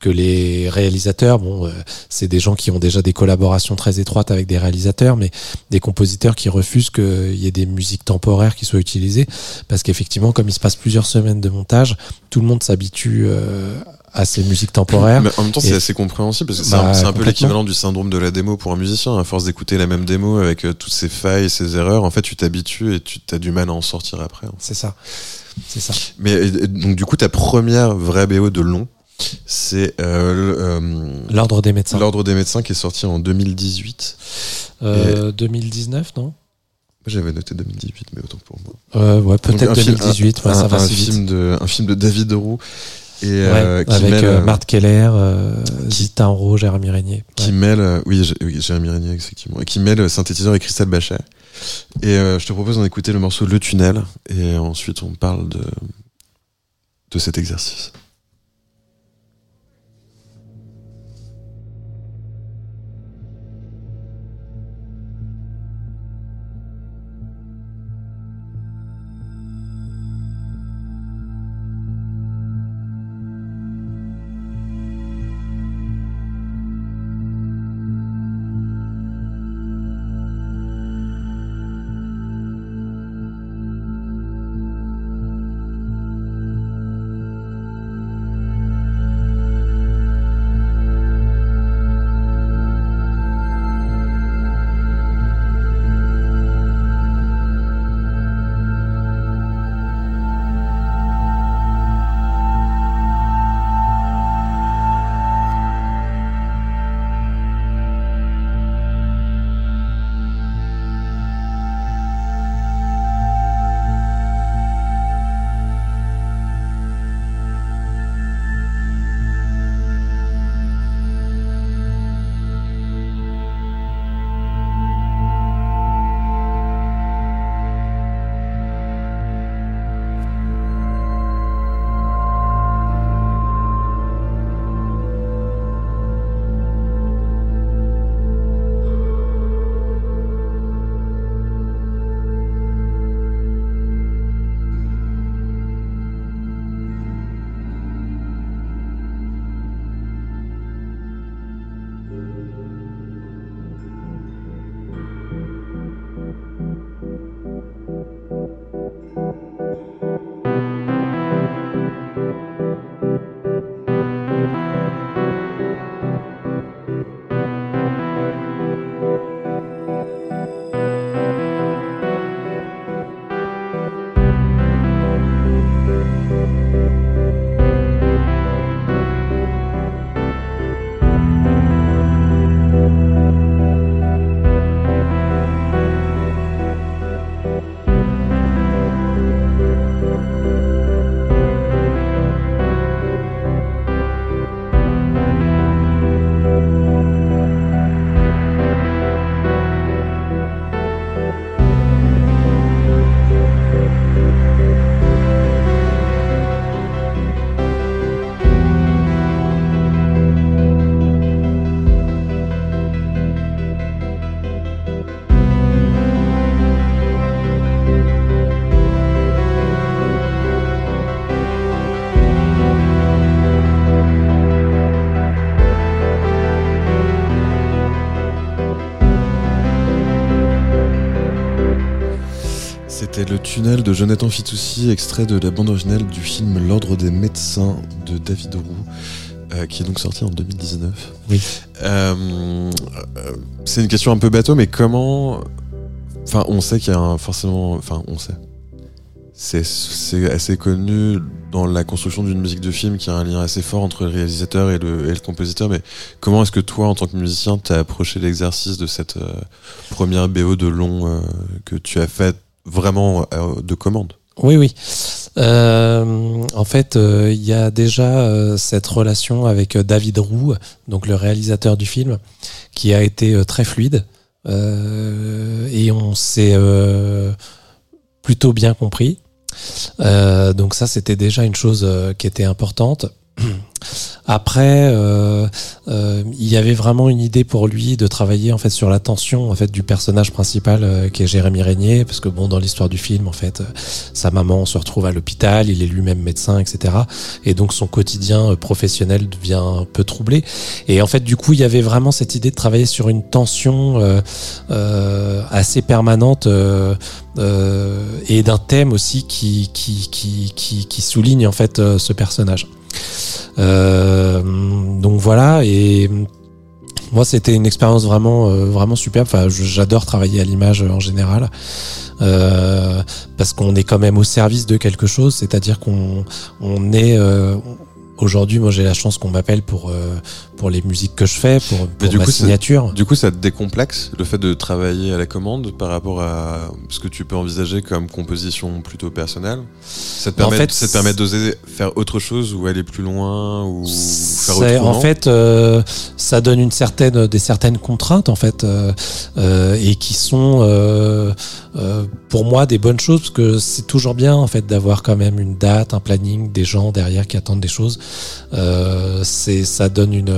que les réalisateurs, bon, euh, c'est des gens qui ont déjà des collaborations très étroites avec des réalisateurs, mais des compositeurs qui refusent qu'il y ait des musiques temporaires qui soient utilisées, parce qu'effectivement, comme il se passe plusieurs semaines de montage, tout le monde s'habitue euh, à ces musiques temporaires. Mais en même temps, c'est assez compréhensible parce que c'est Bah, un, c'est un peu l'équivalent du syndrome de la démo pour un musicien. À force d'écouter la même démo avec euh, toutes ses failles et ses erreurs, en fait, tu t'habitues et tu as du mal à en sortir après. hein. C'est ça. C'est ça. Mais et donc, du coup, ta première vraie BO de long, c'est euh, euh, L'ordre des médecins. L'Ordre des médecins qui est sorti en 2018. Euh, 2019, non? Moi, J'avais noté 2018, mais autant pour moi. euh, Ouais, peut-être un film- 2018. ouais, un, ça va un assez vite. film de, un film de David Roux et Ouais, euh, qui avec mêle, euh, euh, Marthe Keller, euh, Zita Enro, Jérémy Régnier. qui Ouais. mêle, euh, oui, oui, Jérémy Régnier, effectivement, et qui mêle euh, synthétiseur et Christelle Bachet. Et euh, je te propose d'en écouter le morceau Le Tunnel, et ensuite on parle de, de cet exercice. Jonathan Fitoussi, extrait de la bande originale du film L'Ordre des médecins de David Roux, euh, qui est donc sorti en 2019. Oui. Euh, euh, c'est une question un peu bateau, mais comment. Enfin, on sait qu'il y a un, forcément. Enfin, on sait. C'est, assez connu dans la construction d'une musique de film qu'il y a un lien assez fort entre le réalisateur et le, et le compositeur. Mais comment est-ce que toi, en tant que musicien, t'as approché l'exercice de cette euh, première BO de long que tu as faite vraiment euh, de commande Oui, oui. Euh, en fait, euh, il y a déjà euh, cette relation avec euh, David Roux, donc le réalisateur du film, qui a été très fluide. Et on s'est plutôt bien compris. Donc ça, c'était déjà une chose qui était importante. <clears throat> Après, euh, euh, il y avait vraiment une idée pour lui de travailler en fait sur la tension en fait du personnage principal euh, qui est Jérémy Régnier parce que bon dans l'histoire du film en fait euh, sa maman se retrouve à l'hôpital il est lui-même médecin etc et donc son quotidien euh, professionnel devient un peu troublé. Et en fait du coup il y avait vraiment cette idée de travailler sur une tension euh, assez permanente et d'un thème aussi qui qui, qui qui qui souligne en fait ce personnage donc voilà et moi c'était une expérience vraiment euh, vraiment superbe. Enfin j'adore travailler à l'image euh, en général euh, parce qu'on est quand même au service de quelque chose c'est-à-dire qu'on on est euh, aujourd'hui moi j'ai la chance qu'on m'appelle pour euh, pour les musiques que je fais pour, pour du ma coup, signature Du coup, ça te décomplexe le fait de travailler à la commande par rapport à ce que tu peux envisager comme composition plutôt personnelle? Ça te En permet, fait, ça te permet d'oser faire autre chose ou aller plus loin ou faire autrement? en fait, euh, ça donne une certaine, des certaines contraintes en fait, euh, euh, et qui sont euh, euh, pour moi des bonnes choses parce que c'est toujours bien en fait d'avoir quand même une date, un planning, des gens derrière qui attendent des choses. Euh, c'est, ça donne une,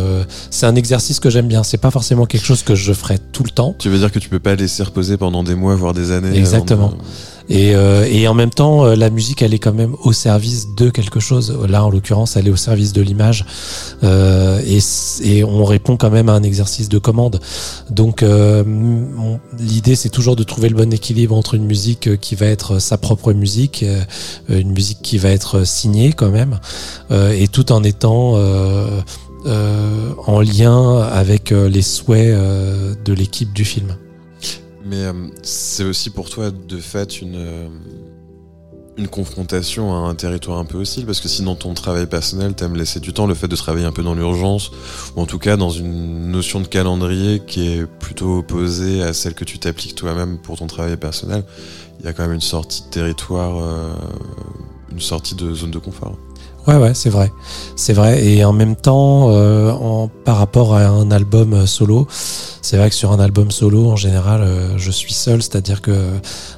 c'est un exercice que j'aime bien. C'est pas forcément quelque chose que je ferai tout le temps. Tu veux dire que tu peux pas laisser reposer pendant des mois, voire des années. Exactement. avant de- Et, euh, et en même temps, euh, la musique, elle est quand même au service de quelque chose. Là, en l'occurrence, elle est au service de l'image. Euh, et, et on répond quand même à un exercice de commande. Donc, euh, l'idée, c'est toujours de trouver le bon équilibre entre une musique euh, qui va être sa propre musique, euh, une musique qui va être signée quand même, euh, et tout en étant euh, euh, en lien avec euh, les souhaits euh, de l'équipe du film. Mais euh, c'est aussi pour toi de fait une euh, une confrontation à un territoire un peu hostile parce que sinon ton travail personnel t'aimes laisser du temps le fait de travailler un peu dans l'urgence ou en tout cas dans une notion de calendrier qui est plutôt opposée à celle que tu t'appliques toi-même pour ton travail personnel il y a quand même une sortie de territoire euh, une sortie de zone de confort Ouais, ouais, c'est vrai. C'est vrai. Et en même temps, euh, en, par rapport à un album euh, solo, c'est vrai que sur un album solo, en général, euh, je suis seul, c'est-à-dire que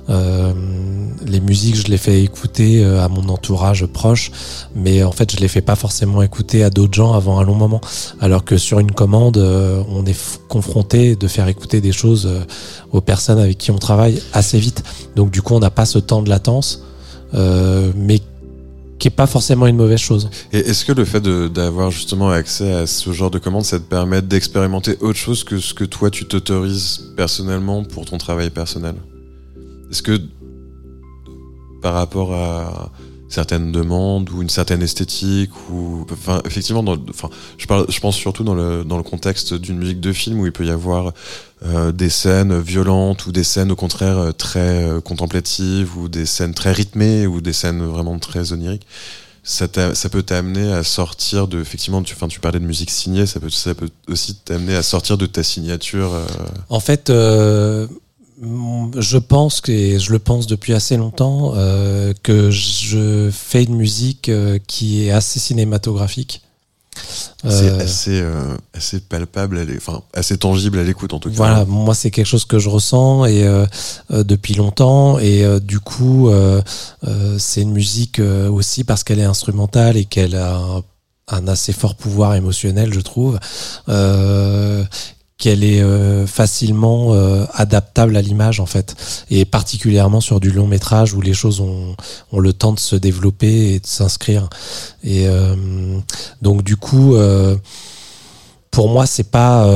les musiques, je les fais écouter à mon entourage proche, mais en fait, je les fais pas forcément écouter à d'autres gens avant un long moment. Alors que sur une commande, on est confronté de faire écouter des choses aux personnes avec qui on travaille assez vite. Donc, du coup, on n'a pas ce temps de latence, mais qui est pas forcément une mauvaise chose. Et est-ce que le fait d'avoir justement accès à ce genre de commandes, ça te permet d'expérimenter autre chose que ce que toi tu t'autorises personnellement pour ton travail personnel? Est-ce que par rapport à certaines demandes ou une certaine esthétique ou enfin effectivement dans, enfin je parle je pense surtout dans le dans le contexte d'une musique de film où il peut y avoir euh, des scènes violentes ou des scènes au contraire euh, très euh, contemplatives ou des scènes très rythmées ou des scènes vraiment très oniriques ça, peut t'amener à sortir de effectivement tu, parlais de musique signée ça peut ça peut aussi t'amener à sortir de ta signature En fait, je pense que et je le pense depuis assez longtemps euh, que je fais une musique euh, qui est assez cinématographique. c'est Euh, assez assez palpable enfin assez tangible à l'écoute en tout cas Voilà, moi c'est quelque chose que je ressens et depuis longtemps et du coup c'est une musique aussi parce qu'elle est instrumentale et qu'elle a un, un assez fort pouvoir émotionnel, je trouve. Euh, qu'elle est euh, facilement euh, adaptable à l'image en fait. Et particulièrement sur du long métrage où les choses ont, ont le temps de se développer et de s'inscrire. Et euh, donc du coup pour moi c'est pas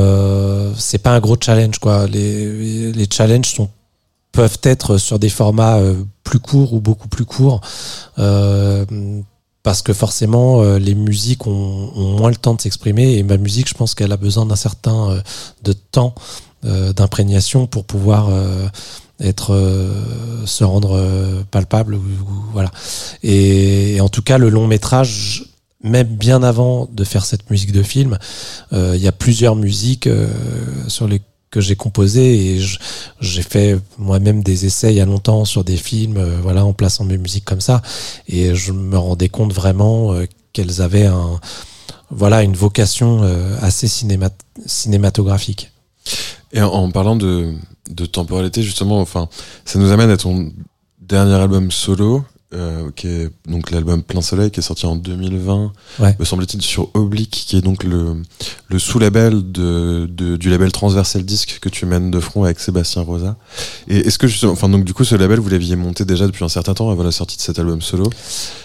c'est pas un gros challenge quoi. Les les challenges sont peuvent être sur des formats plus courts ou beaucoup plus courts parce que forcément euh, les musiques ont, ont moins le temps de s'exprimer et ma musique je pense qu'elle a besoin d'un certain euh, de temps euh, d'imprégnation pour pouvoir euh, être euh, se rendre euh, palpable ou, ou- voilà. Et, et en tout cas le long métrage même bien avant de faire cette musique de film il y a plusieurs musiques sur les que j'ai composées et j'ai fait moi-même des essais il y a longtemps sur des films euh, voilà en plaçant mes musiques comme ça et je me rendais compte vraiment euh, qu'elles avaient un voilà une vocation euh, assez cinéma cinématographique Et en, en parlant de, de temporalité, justement, enfin, ça nous amène à ton dernier album solo. Euh, qui est donc l'album Plein Soleil qui est sorti en 2020, Ouais. me semble-t-il sur Oblique, qui est donc le, le sous-label de, de- du label Transversal Disc que tu mènes de front avec Sébastien Rosa. Et est-ce que justement, enfin donc du coup ce label vous l'aviez monté déjà depuis un certain temps avant la sortie de cet album solo?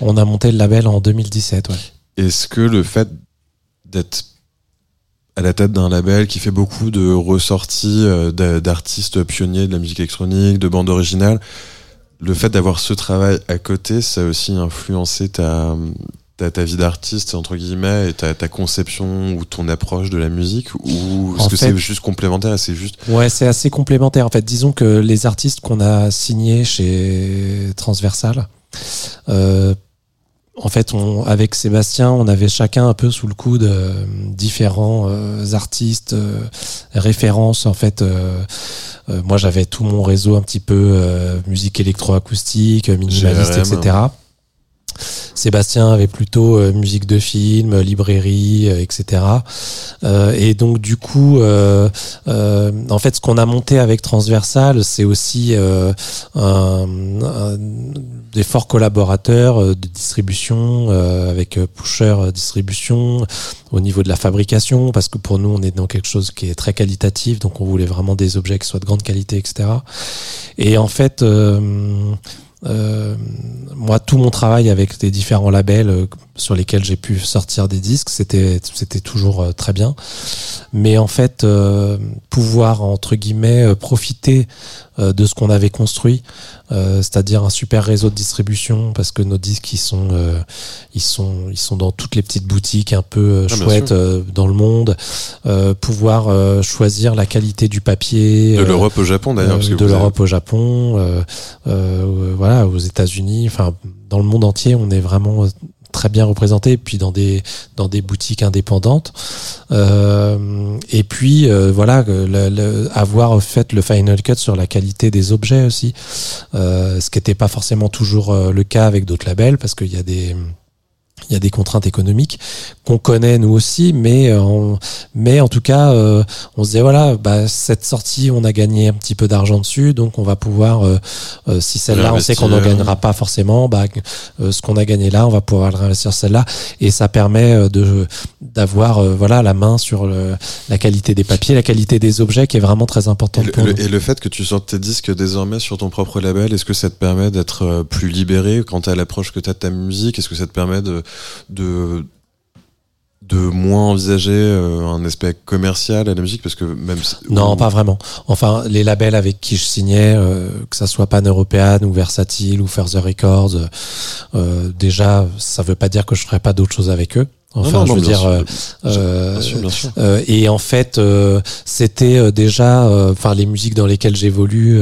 On a monté le label en 2017, ouais. Est-ce que le fait d'être à la tête d'un label qui fait beaucoup de ressorties euh, d'a- d'artistes pionniers de la musique électronique, de bandes originales, le fait d'avoir ce travail à côté, ça a aussi influencé ta, ta, ta vie d'artiste, entre guillemets, et ta, ta conception ou ton approche de la musique Ou est-ce que c'est juste complémentaire et c'est juste. Ouais, c'est assez complémentaire. En fait, disons que les artistes qu'on a signés chez Transversal, euh, en fait, on, avec Sébastien, on avait chacun un peu sous le coude euh, différents euh, artistes, euh, références. En fait, euh, euh, moi, j'avais tout mon réseau un petit peu euh, musique électroacoustique, minimaliste, etc. Sébastien avait plutôt euh, musique de film, librairie, euh, etc. Euh, et donc du coup, euh, euh, en fait, ce qu'on a monté avec Transversal, c'est aussi euh, un- un- des forts collaborateurs euh, de distribution euh, avec euh, Pusher euh, Distribution au niveau de la fabrication, parce que pour nous, on est dans quelque chose qui est très qualitatif, donc on voulait vraiment des objets qui soient de grande qualité, etc. Et en fait, euh, moi, tout mon travail avec les différents labels euh, sur lesquels j'ai pu sortir des disques, c'était toujours euh, très bien. Mais en fait, pouvoir entre guillemets profiter de ce qu'on avait construit, c'est-à-dire un super réseau de distribution, parce que nos disques ils sont euh, ils sont ils sont dans toutes les petites boutiques un peu euh, Ah, chouettes euh, dans le monde. Euh, pouvoir euh, choisir la qualité du papier. De euh, l'Europe au Japon d'ailleurs. euh, de avez- l'Europe au Japon, euh, euh, voilà, aux États-Unis, enfin dans le monde entier, on est vraiment euh, très bien représenté, puis dans des dans des boutiques indépendantes. Euh, et puis euh, voilà, avoir fait le final cut sur la qualité des objets aussi, euh, ce qui n'était pas forcément toujours le cas avec d'autres labels, parce qu'il y a des il y a des contraintes économiques qu'on connaît nous aussi, mais euh, on- mais en tout cas, euh, on se disait voilà, bah, cette sortie, on a gagné un petit peu d'argent dessus, donc on va pouvoir, euh, euh, si celle-là, on sait qu'on n'en gagnera pas forcément, bah, euh, ce qu'on a gagné là, on va pouvoir le réinvestir celle-là, et ça permet euh, de d'avoir euh, voilà la main sur le- la qualité des papiers, la qualité des objets, qui est vraiment très Et importante le, pour nous. le- et le fait que tu sortes tes disques désormais sur ton propre label, est-ce que ça te permet d'être euh, plus libéré quant à l'approche que tu as de ta musique? Est-ce que ça te permet de, de, de moins envisager euh, un aspect commercial à la musique Parce que même si- Non, pas vraiment. Enfin, les labels avec qui je signais, euh, que ça soit Pan European ou Versatile ou Further Records, euh, déjà, ça veut pas dire que je ferais pas d'autres choses avec eux. Enfin, Non, non, je veux dire, sûr. euh, Bien euh, sûr, bien sûr. euh, et en fait, euh, c'était déjà, enfin, les musiques dans lesquelles j'évolue.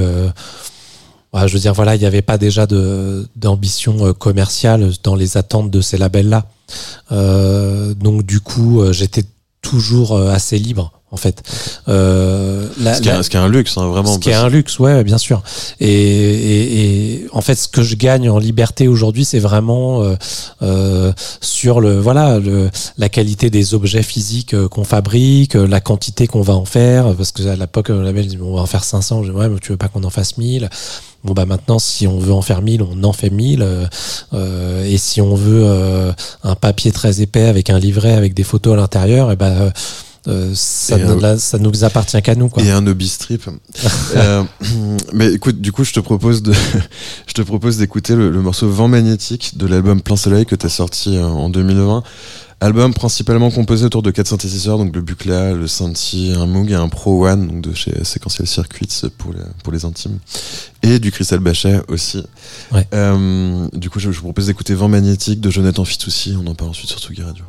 Ouais, je veux dire, voilà, il n'y avait pas déjà d'ambition euh, commerciale dans les attentes de ces labels-là. Euh, donc, du coup, euh, j'étais toujours assez libre, en fait. Euh, la- Ce qui, est, la- un- ce qui est un luxe, hein, vraiment. ce qui est un luxe, ouais, bien sûr. Et, et, et en fait, ce que je gagne en liberté aujourd'hui, c'est vraiment euh, euh, sur le voilà le, la qualité des objets physiques euh, qu'on fabrique, euh, la quantité qu'on va en faire. Parce que à l'époque, le label dit bon, on va en faire 500. Je dis ouais, mais tu veux pas qu'on en fasse 1000 Bon bah maintenant, si on veut en faire 1000, on en fait 1000. euh, euh, et si on veut euh, un papier très épais avec un livret avec des photos à l'intérieur, et ben euh, ça, ne- ça nous appartient qu'à nous quoi. Et un hobby strip. <laughs> Euh, mais écoute, du coup, je te propose de, <laughs> je te propose d'écouter le, le morceau Vent magnétique de l'album Plein Soleil que tu as sorti euh, en 2020. Album principalement composé autour de quatre synthétiseurs, donc le Buchla, le Synthi, un Moog et un Pro One, donc de chez Sequential Circuits pour les, pour les intimes, et du Crystal Bachet aussi. Ouais. Euh, du coup, je, je vous propose d'écouter Vent magnétique de Jonathan Fitoussi. On en parle ensuite sur Tsugi Radio.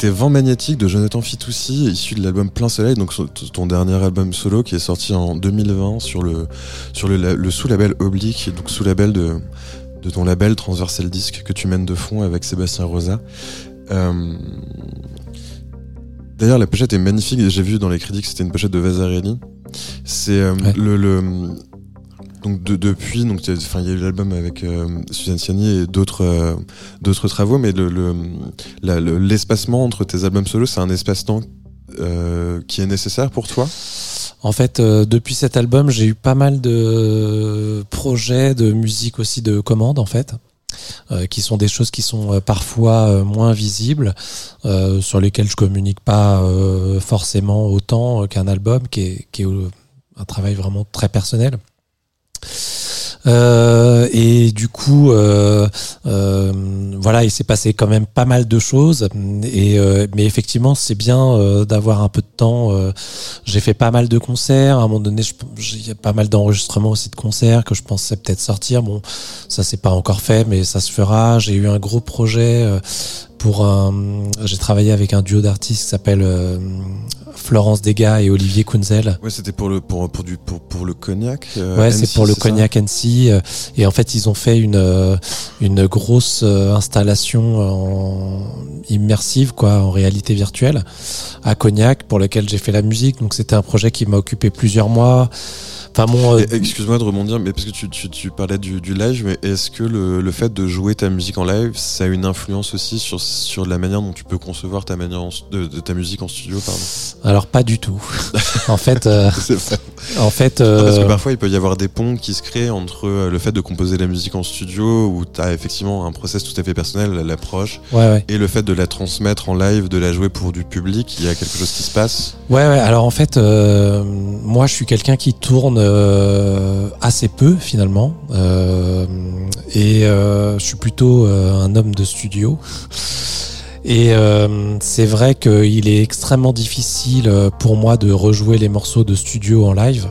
C'était Vent magnétique de Jonathan Fitoussi, issu de l'album Plein Soleil, donc ton dernier album solo qui est sorti en 2020 sur le, sur le, la- le sous-label Oblique, donc sous-label de, de ton label Transversal Disc que tu mènes de fond avec Sébastien Rosa. Euh, D'ailleurs, la pochette est magnifique. J'ai vu dans les crédits que c'était une pochette de Vasarely. C'est euh, Ouais. le, le donc de- depuis donc il y a- eu l'album avec euh, Suzanne Ciani et d'autres euh, d'autres travaux, mais le le- l'espacement entre tes albums solo, c'est un espace-temps euh, qui est nécessaire pour toi? En fait, euh, depuis cet album, j'ai eu pas mal de projets de musique aussi de commande, en fait, euh, qui sont des choses qui sont euh, parfois euh, moins visibles, euh, sur lesquelles je communique pas forcément autant qu'un album, qui est, qui est un travail vraiment très personnel. Euh, et du coup, euh, euh, voilà, il s'est passé quand même pas mal de choses. Et euh, mais effectivement, c'est bien euh, d'avoir un peu de temps. euh, j'ai fait pas mal de concerts. À un moment donné, j'ai- pas mal d'enregistrements aussi de concerts que je pensais peut-être sortir. Bon, ça c'est pas encore fait, mais ça se fera. J'ai eu un gros projet pour un. J'ai travaillé avec un duo d'artistes qui s'appelle Florence Degas et Olivier Kunzel. Ouais, c'était pour le pour pour du pour pour le cognac. euh, Ouais, c'est M6, pour le cognac NC. euh, Et en fait, ils ont fait une euh, une grosse installation en immersive, quoi, en réalité virtuelle, à Cognac, pour lequel j'ai fait la musique. Donc, c'était un projet qui m'a occupé plusieurs mois. Enfin, bon, euh, Et- Excuse-moi de rebondir, mais parce que tu, tu, tu parlais du, du live, mais est-ce que le, le fait de jouer ta musique en live, ça a une influence aussi sur, sur la manière dont tu peux concevoir ta manière en- de, de ta musique en studio, pardon? Alors pas du tout. en fait, euh, <laughs> en fait, Non, parce que euh, parfois il peut y avoir des ponts qui se créent entre euh, le fait de composer la musique en studio, où tu as effectivement un process tout à fait personnel, l'approche, ouais, ouais. et le fait de la transmettre en live, de la jouer pour du public, il y a quelque chose qui se passe? Ouais, ouais. Alors en fait, euh, moi, je suis quelqu'un qui tourne euh, assez peu finalement, Euh, et euh, je suis plutôt un homme de studio. Et c'est vrai qu'il est extrêmement difficile pour moi de rejouer les morceaux de studio en live.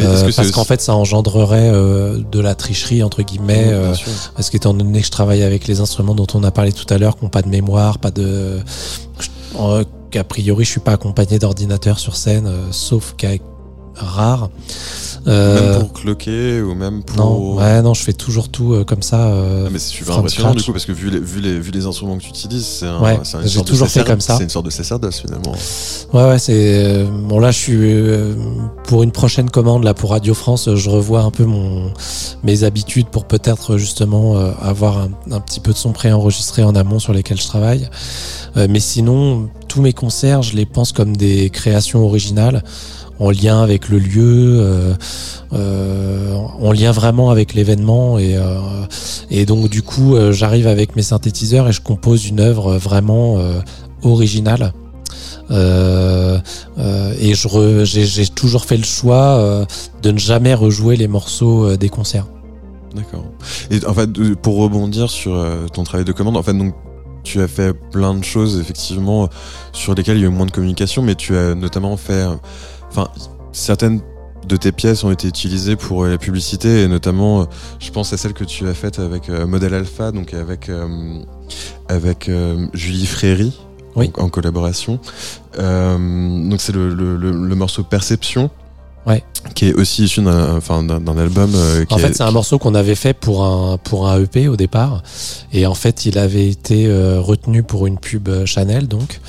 Euh, parce qu'en fait, ça engendrerait euh, de la tricherie entre guillemets. Euh, parce qu'étant donné que je travaille avec les instruments dont on a parlé tout à l'heure, qui n'ont pas de mémoire, pas de. qu'a priori, je suis pas accompagné d'ordinateur sur scène, sauf cas rare. Euh, Même pour cloquer ou même pour. Non, ouais, non, je fais toujours tout euh, comme ça. euh, Ah, mais c'est super impressionnant scratch. du coup parce que vu les, vu les, vu les instruments que tu utilises, c'est un, Ouais, une j'ai sorte de toujours fait comme ça. C'est une sorte de sacerdoce finalement. Ouais, ouais, c'est euh, bon. Là, je suis euh, pour une prochaine commande là pour Radio France. euh, Je revois un peu mon mes habitudes pour peut-être justement euh, avoir un, un petit peu de son préenregistré en amont sur lesquels je travaille. Euh, mais sinon, tous mes concerts, je les pense comme des créations originales en lien avec le lieu, euh, euh, en lien vraiment avec l'événement et euh, donc du coup, j'arrive avec mes synthétiseurs et je compose une œuvre vraiment originale. Et j'ai toujours fait le choix de ne jamais rejouer les morceaux des concerts. D'accord. Et en fait, pour rebondir sur ton travail de commande, en fait, donc tu as fait plein de choses effectivement sur lesquelles il y a eu moins de communication, mais tu as notamment fait, enfin, certaines de tes pièces ont été utilisées pour euh, la publicité et notamment, euh, je pense à celle que tu as faite avec euh, Modèle Alpha, donc avec avec Julie Fréry. Oui. En, en collaboration. Donc c'est le, le, le, le morceau Perception. Ouais. Qui est aussi issu d'un, album. euh, qui En fait, c'est un morceau qu'on avait fait pour un pour un EP au départ, et en fait, il avait été euh, retenu pour une pub euh, Chanel, donc.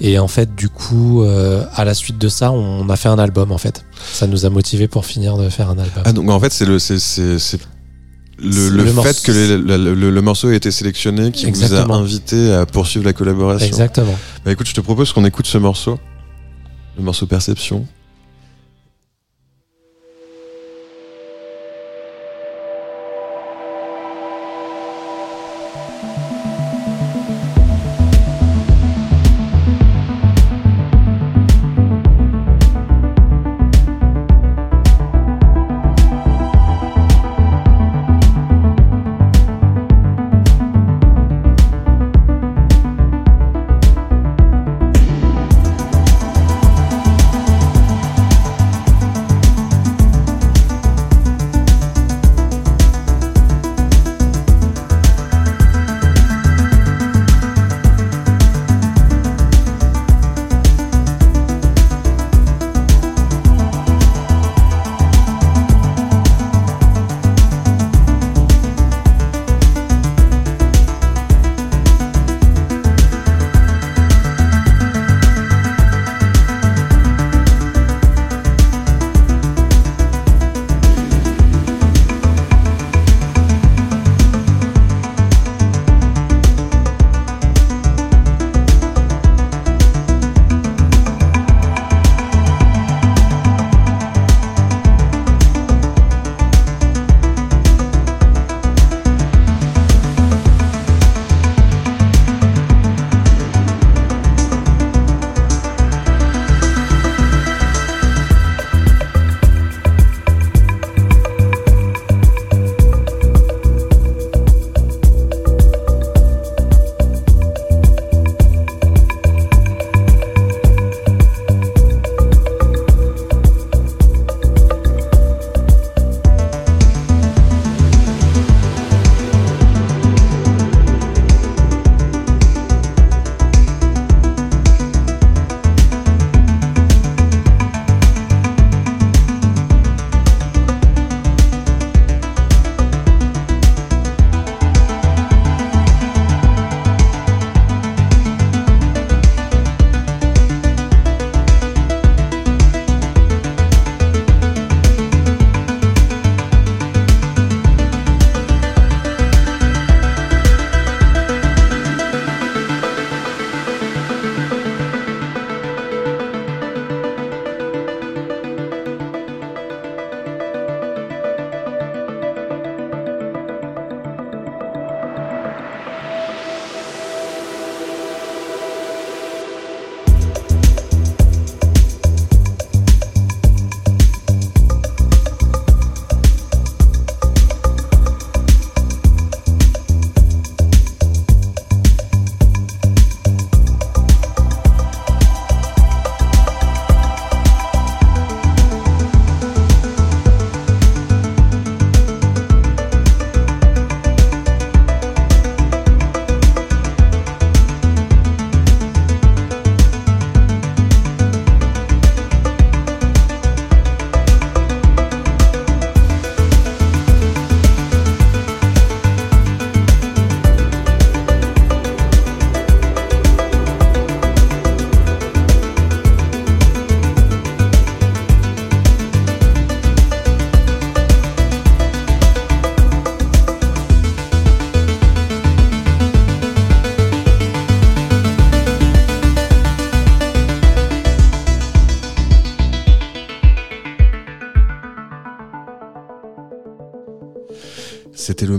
Et en fait, du coup, euh, à la suite de ça, on a fait un album. En fait, ça nous a motivé pour finir de faire un album. Ah donc en fait c'est le c'est le, le le fait morceau- que le, le, le- le morceau ait été sélectionné qui vous Exactement. a invité à poursuivre la collaboration. Exactement. Bah écoute, je te propose qu'on écoute ce morceau, le morceau. Perception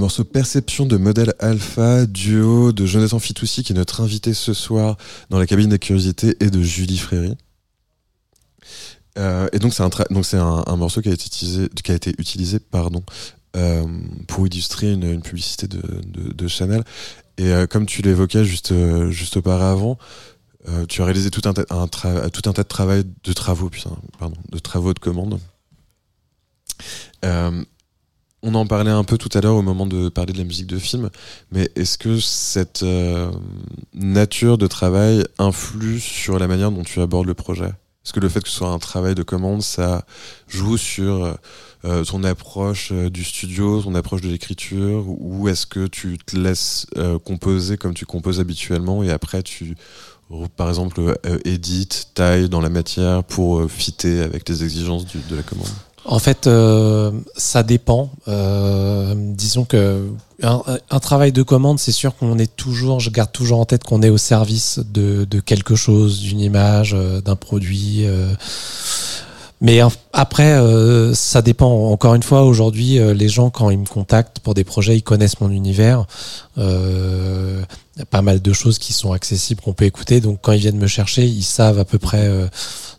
morceau Perception de Modèle Alpha, duo de Jonathan Fitoussi, qui est notre invité ce soir dans la cabine des curiosités, et de Julie Fréry. Euh, et donc c'est un, un, morceau qui a été utilisé, qui a été utilisé pardon, euh, pour illustrer une, une publicité de, de, Chanel. Et euh, comme tu l'évoquais juste, juste auparavant, tu as réalisé tout un, tout un tas de, travail, de travaux, putain, pardon, de travaux de commande. Euh, on en parlait un peu tout à l'heure au moment de parler de la musique de film, mais est-ce que cette euh, nature de travail influe sur la manière dont tu abordes le projet? Est-ce que le fait que ce soit un travail de commande, ça joue sur euh, ton approche euh, du studio, ton approche de l'écriture, ou est-ce que tu te laisses euh, composer comme tu composes habituellement et après tu, par exemple, euh, édites, tailles dans la matière pour euh, fitter avec les exigences de la commande? En fait, euh, ça dépend. Euh, disons que un, un travail de commande, c'est sûr qu'on est toujours, je garde toujours en tête qu'on est au service de, de quelque chose, d'une image, euh, d'un produit. euh. Mais après, euh, ça dépend. Encore une fois, aujourd'hui, euh, les gens, quand ils me contactent pour des projets, ils connaissent mon univers. Euh, y a pas mal de choses qui sont accessibles, qu'on peut écouter. Donc, quand ils viennent me chercher, ils savent à peu près euh,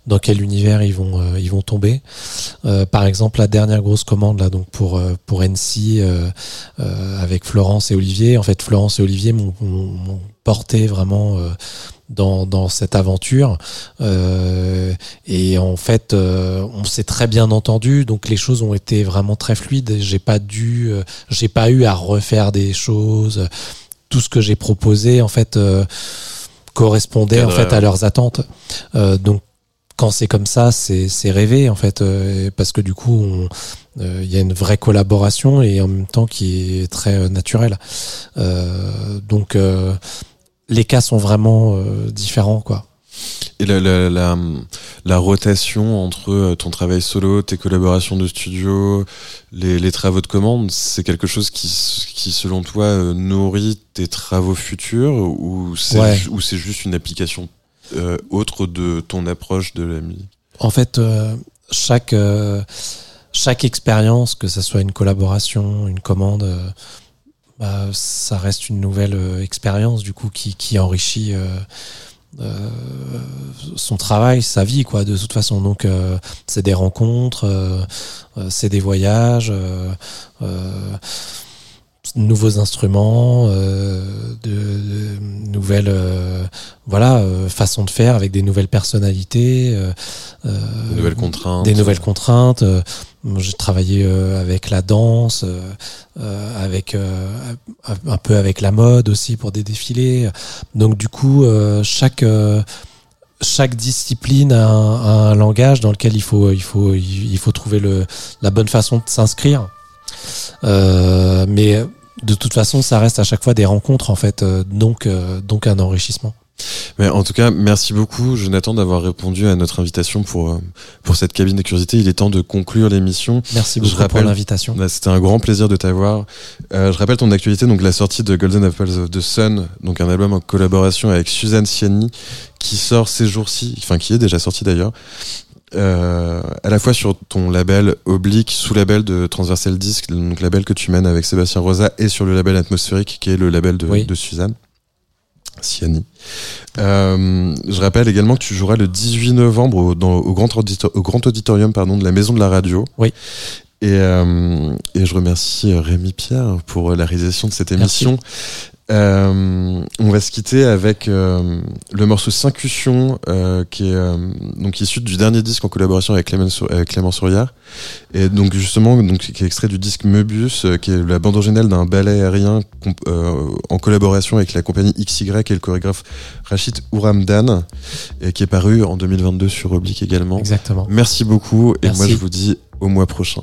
dans quel univers ils vont, euh, ils vont tomber. Euh, par exemple, la dernière grosse commande là, donc pour pour NC avec Florence et Olivier. En fait, Florence et Olivier m'ont porté vraiment dans dans cette aventure. Euh, et en fait, euh, on s'est très bien entendu, donc les choses ont été vraiment très fluides. J'ai pas dû, euh, j'ai pas eu à refaire des choses. Tout ce que j'ai proposé, en fait. euh, correspondait en fait à leurs attentes Euh, donc quand c'est comme ça, c'est c'est rêvé en fait, euh, parce que du coup, on- euh, il y a une vraie collaboration et en même temps qui est très naturelle. Euh, donc euh, les cas sont vraiment euh, différents, quoi. Et la, la, la, la rotation entre euh, ton travail solo, tes collaborations de studio, les, les travaux de commande, c'est quelque chose qui, qui selon toi, euh, nourrit tes travaux futurs ou c'est Ouais. juste une application euh, autre de ton approche de la musique? En fait, euh, chaque euh, chaque expérience, que ce soit une collaboration, une commande, bah, ça reste une nouvelle euh, expérience du coup qui, qui enrichit euh, euh, son travail, sa vie, quoi. De toute façon, donc c'est des rencontres, c'est des voyages. Nouveaux instruments, euh, de, de nouvelles euh, voilà euh, façons de faire avec des nouvelles personnalités, euh, euh, Des nouvelles contraintes des nouvelles contraintes. Euh, J'ai travaillé euh, avec la danse, avec euh, un peu avec la mode aussi pour des défilés. Donc du coup, euh, chaque euh, chaque discipline a un, a un langage dans lequel il faut il faut il faut trouver le la bonne façon de s'inscrire. Euh, mais de toute façon, ça reste à chaque fois des rencontres en fait, euh, donc euh, donc un enrichissement. Mais en tout cas, merci beaucoup, Jonathan, d'avoir répondu à notre invitation pour, pour cette cabine de curiosité. Il est temps de conclure l'émission. Merci Je beaucoup pour rappelle- l'invitation. Bah, C'était un grand plaisir de t'avoir. Euh, je rappelle ton actualité, donc la sortie de Golden Apples of the Sun, donc un album en collaboration avec Suzanne Ciani, qui sort ces jours-ci, enfin qui est déjà sorti d'ailleurs, euh, à la fois sur ton label Oblique, sous label de Transversal Disc, donc label que tu mènes avec Sébastien Rosa, et sur le label Atmosphérique, qui est le label de, Oui. de Suzanne. Ciani. Euh, je rappelle également que tu joueras le 18 novembre au, dans- au grand, auditor- au grand auditorium pardon, de la Maison de la Radio. Oui. Et, euh, et je remercie euh, Rémi Pierre pour la réalisation de cette émission. Euh, on va se quitter avec euh, le morceau Syncution, euh, qui est euh, donc issu du dernier disque en collaboration avec Clément, Clément Souriard, et donc justement donc qui est extrait du disque Möbius, euh, qui est la bande originale d'un ballet aérien euh, en collaboration avec la compagnie XY et le chorégraphe Rachid Ouramdan, et qui est paru en 2022 sur Oblique également. Exactement. Merci beaucoup, et Merci. moi je vous dis au mois prochain.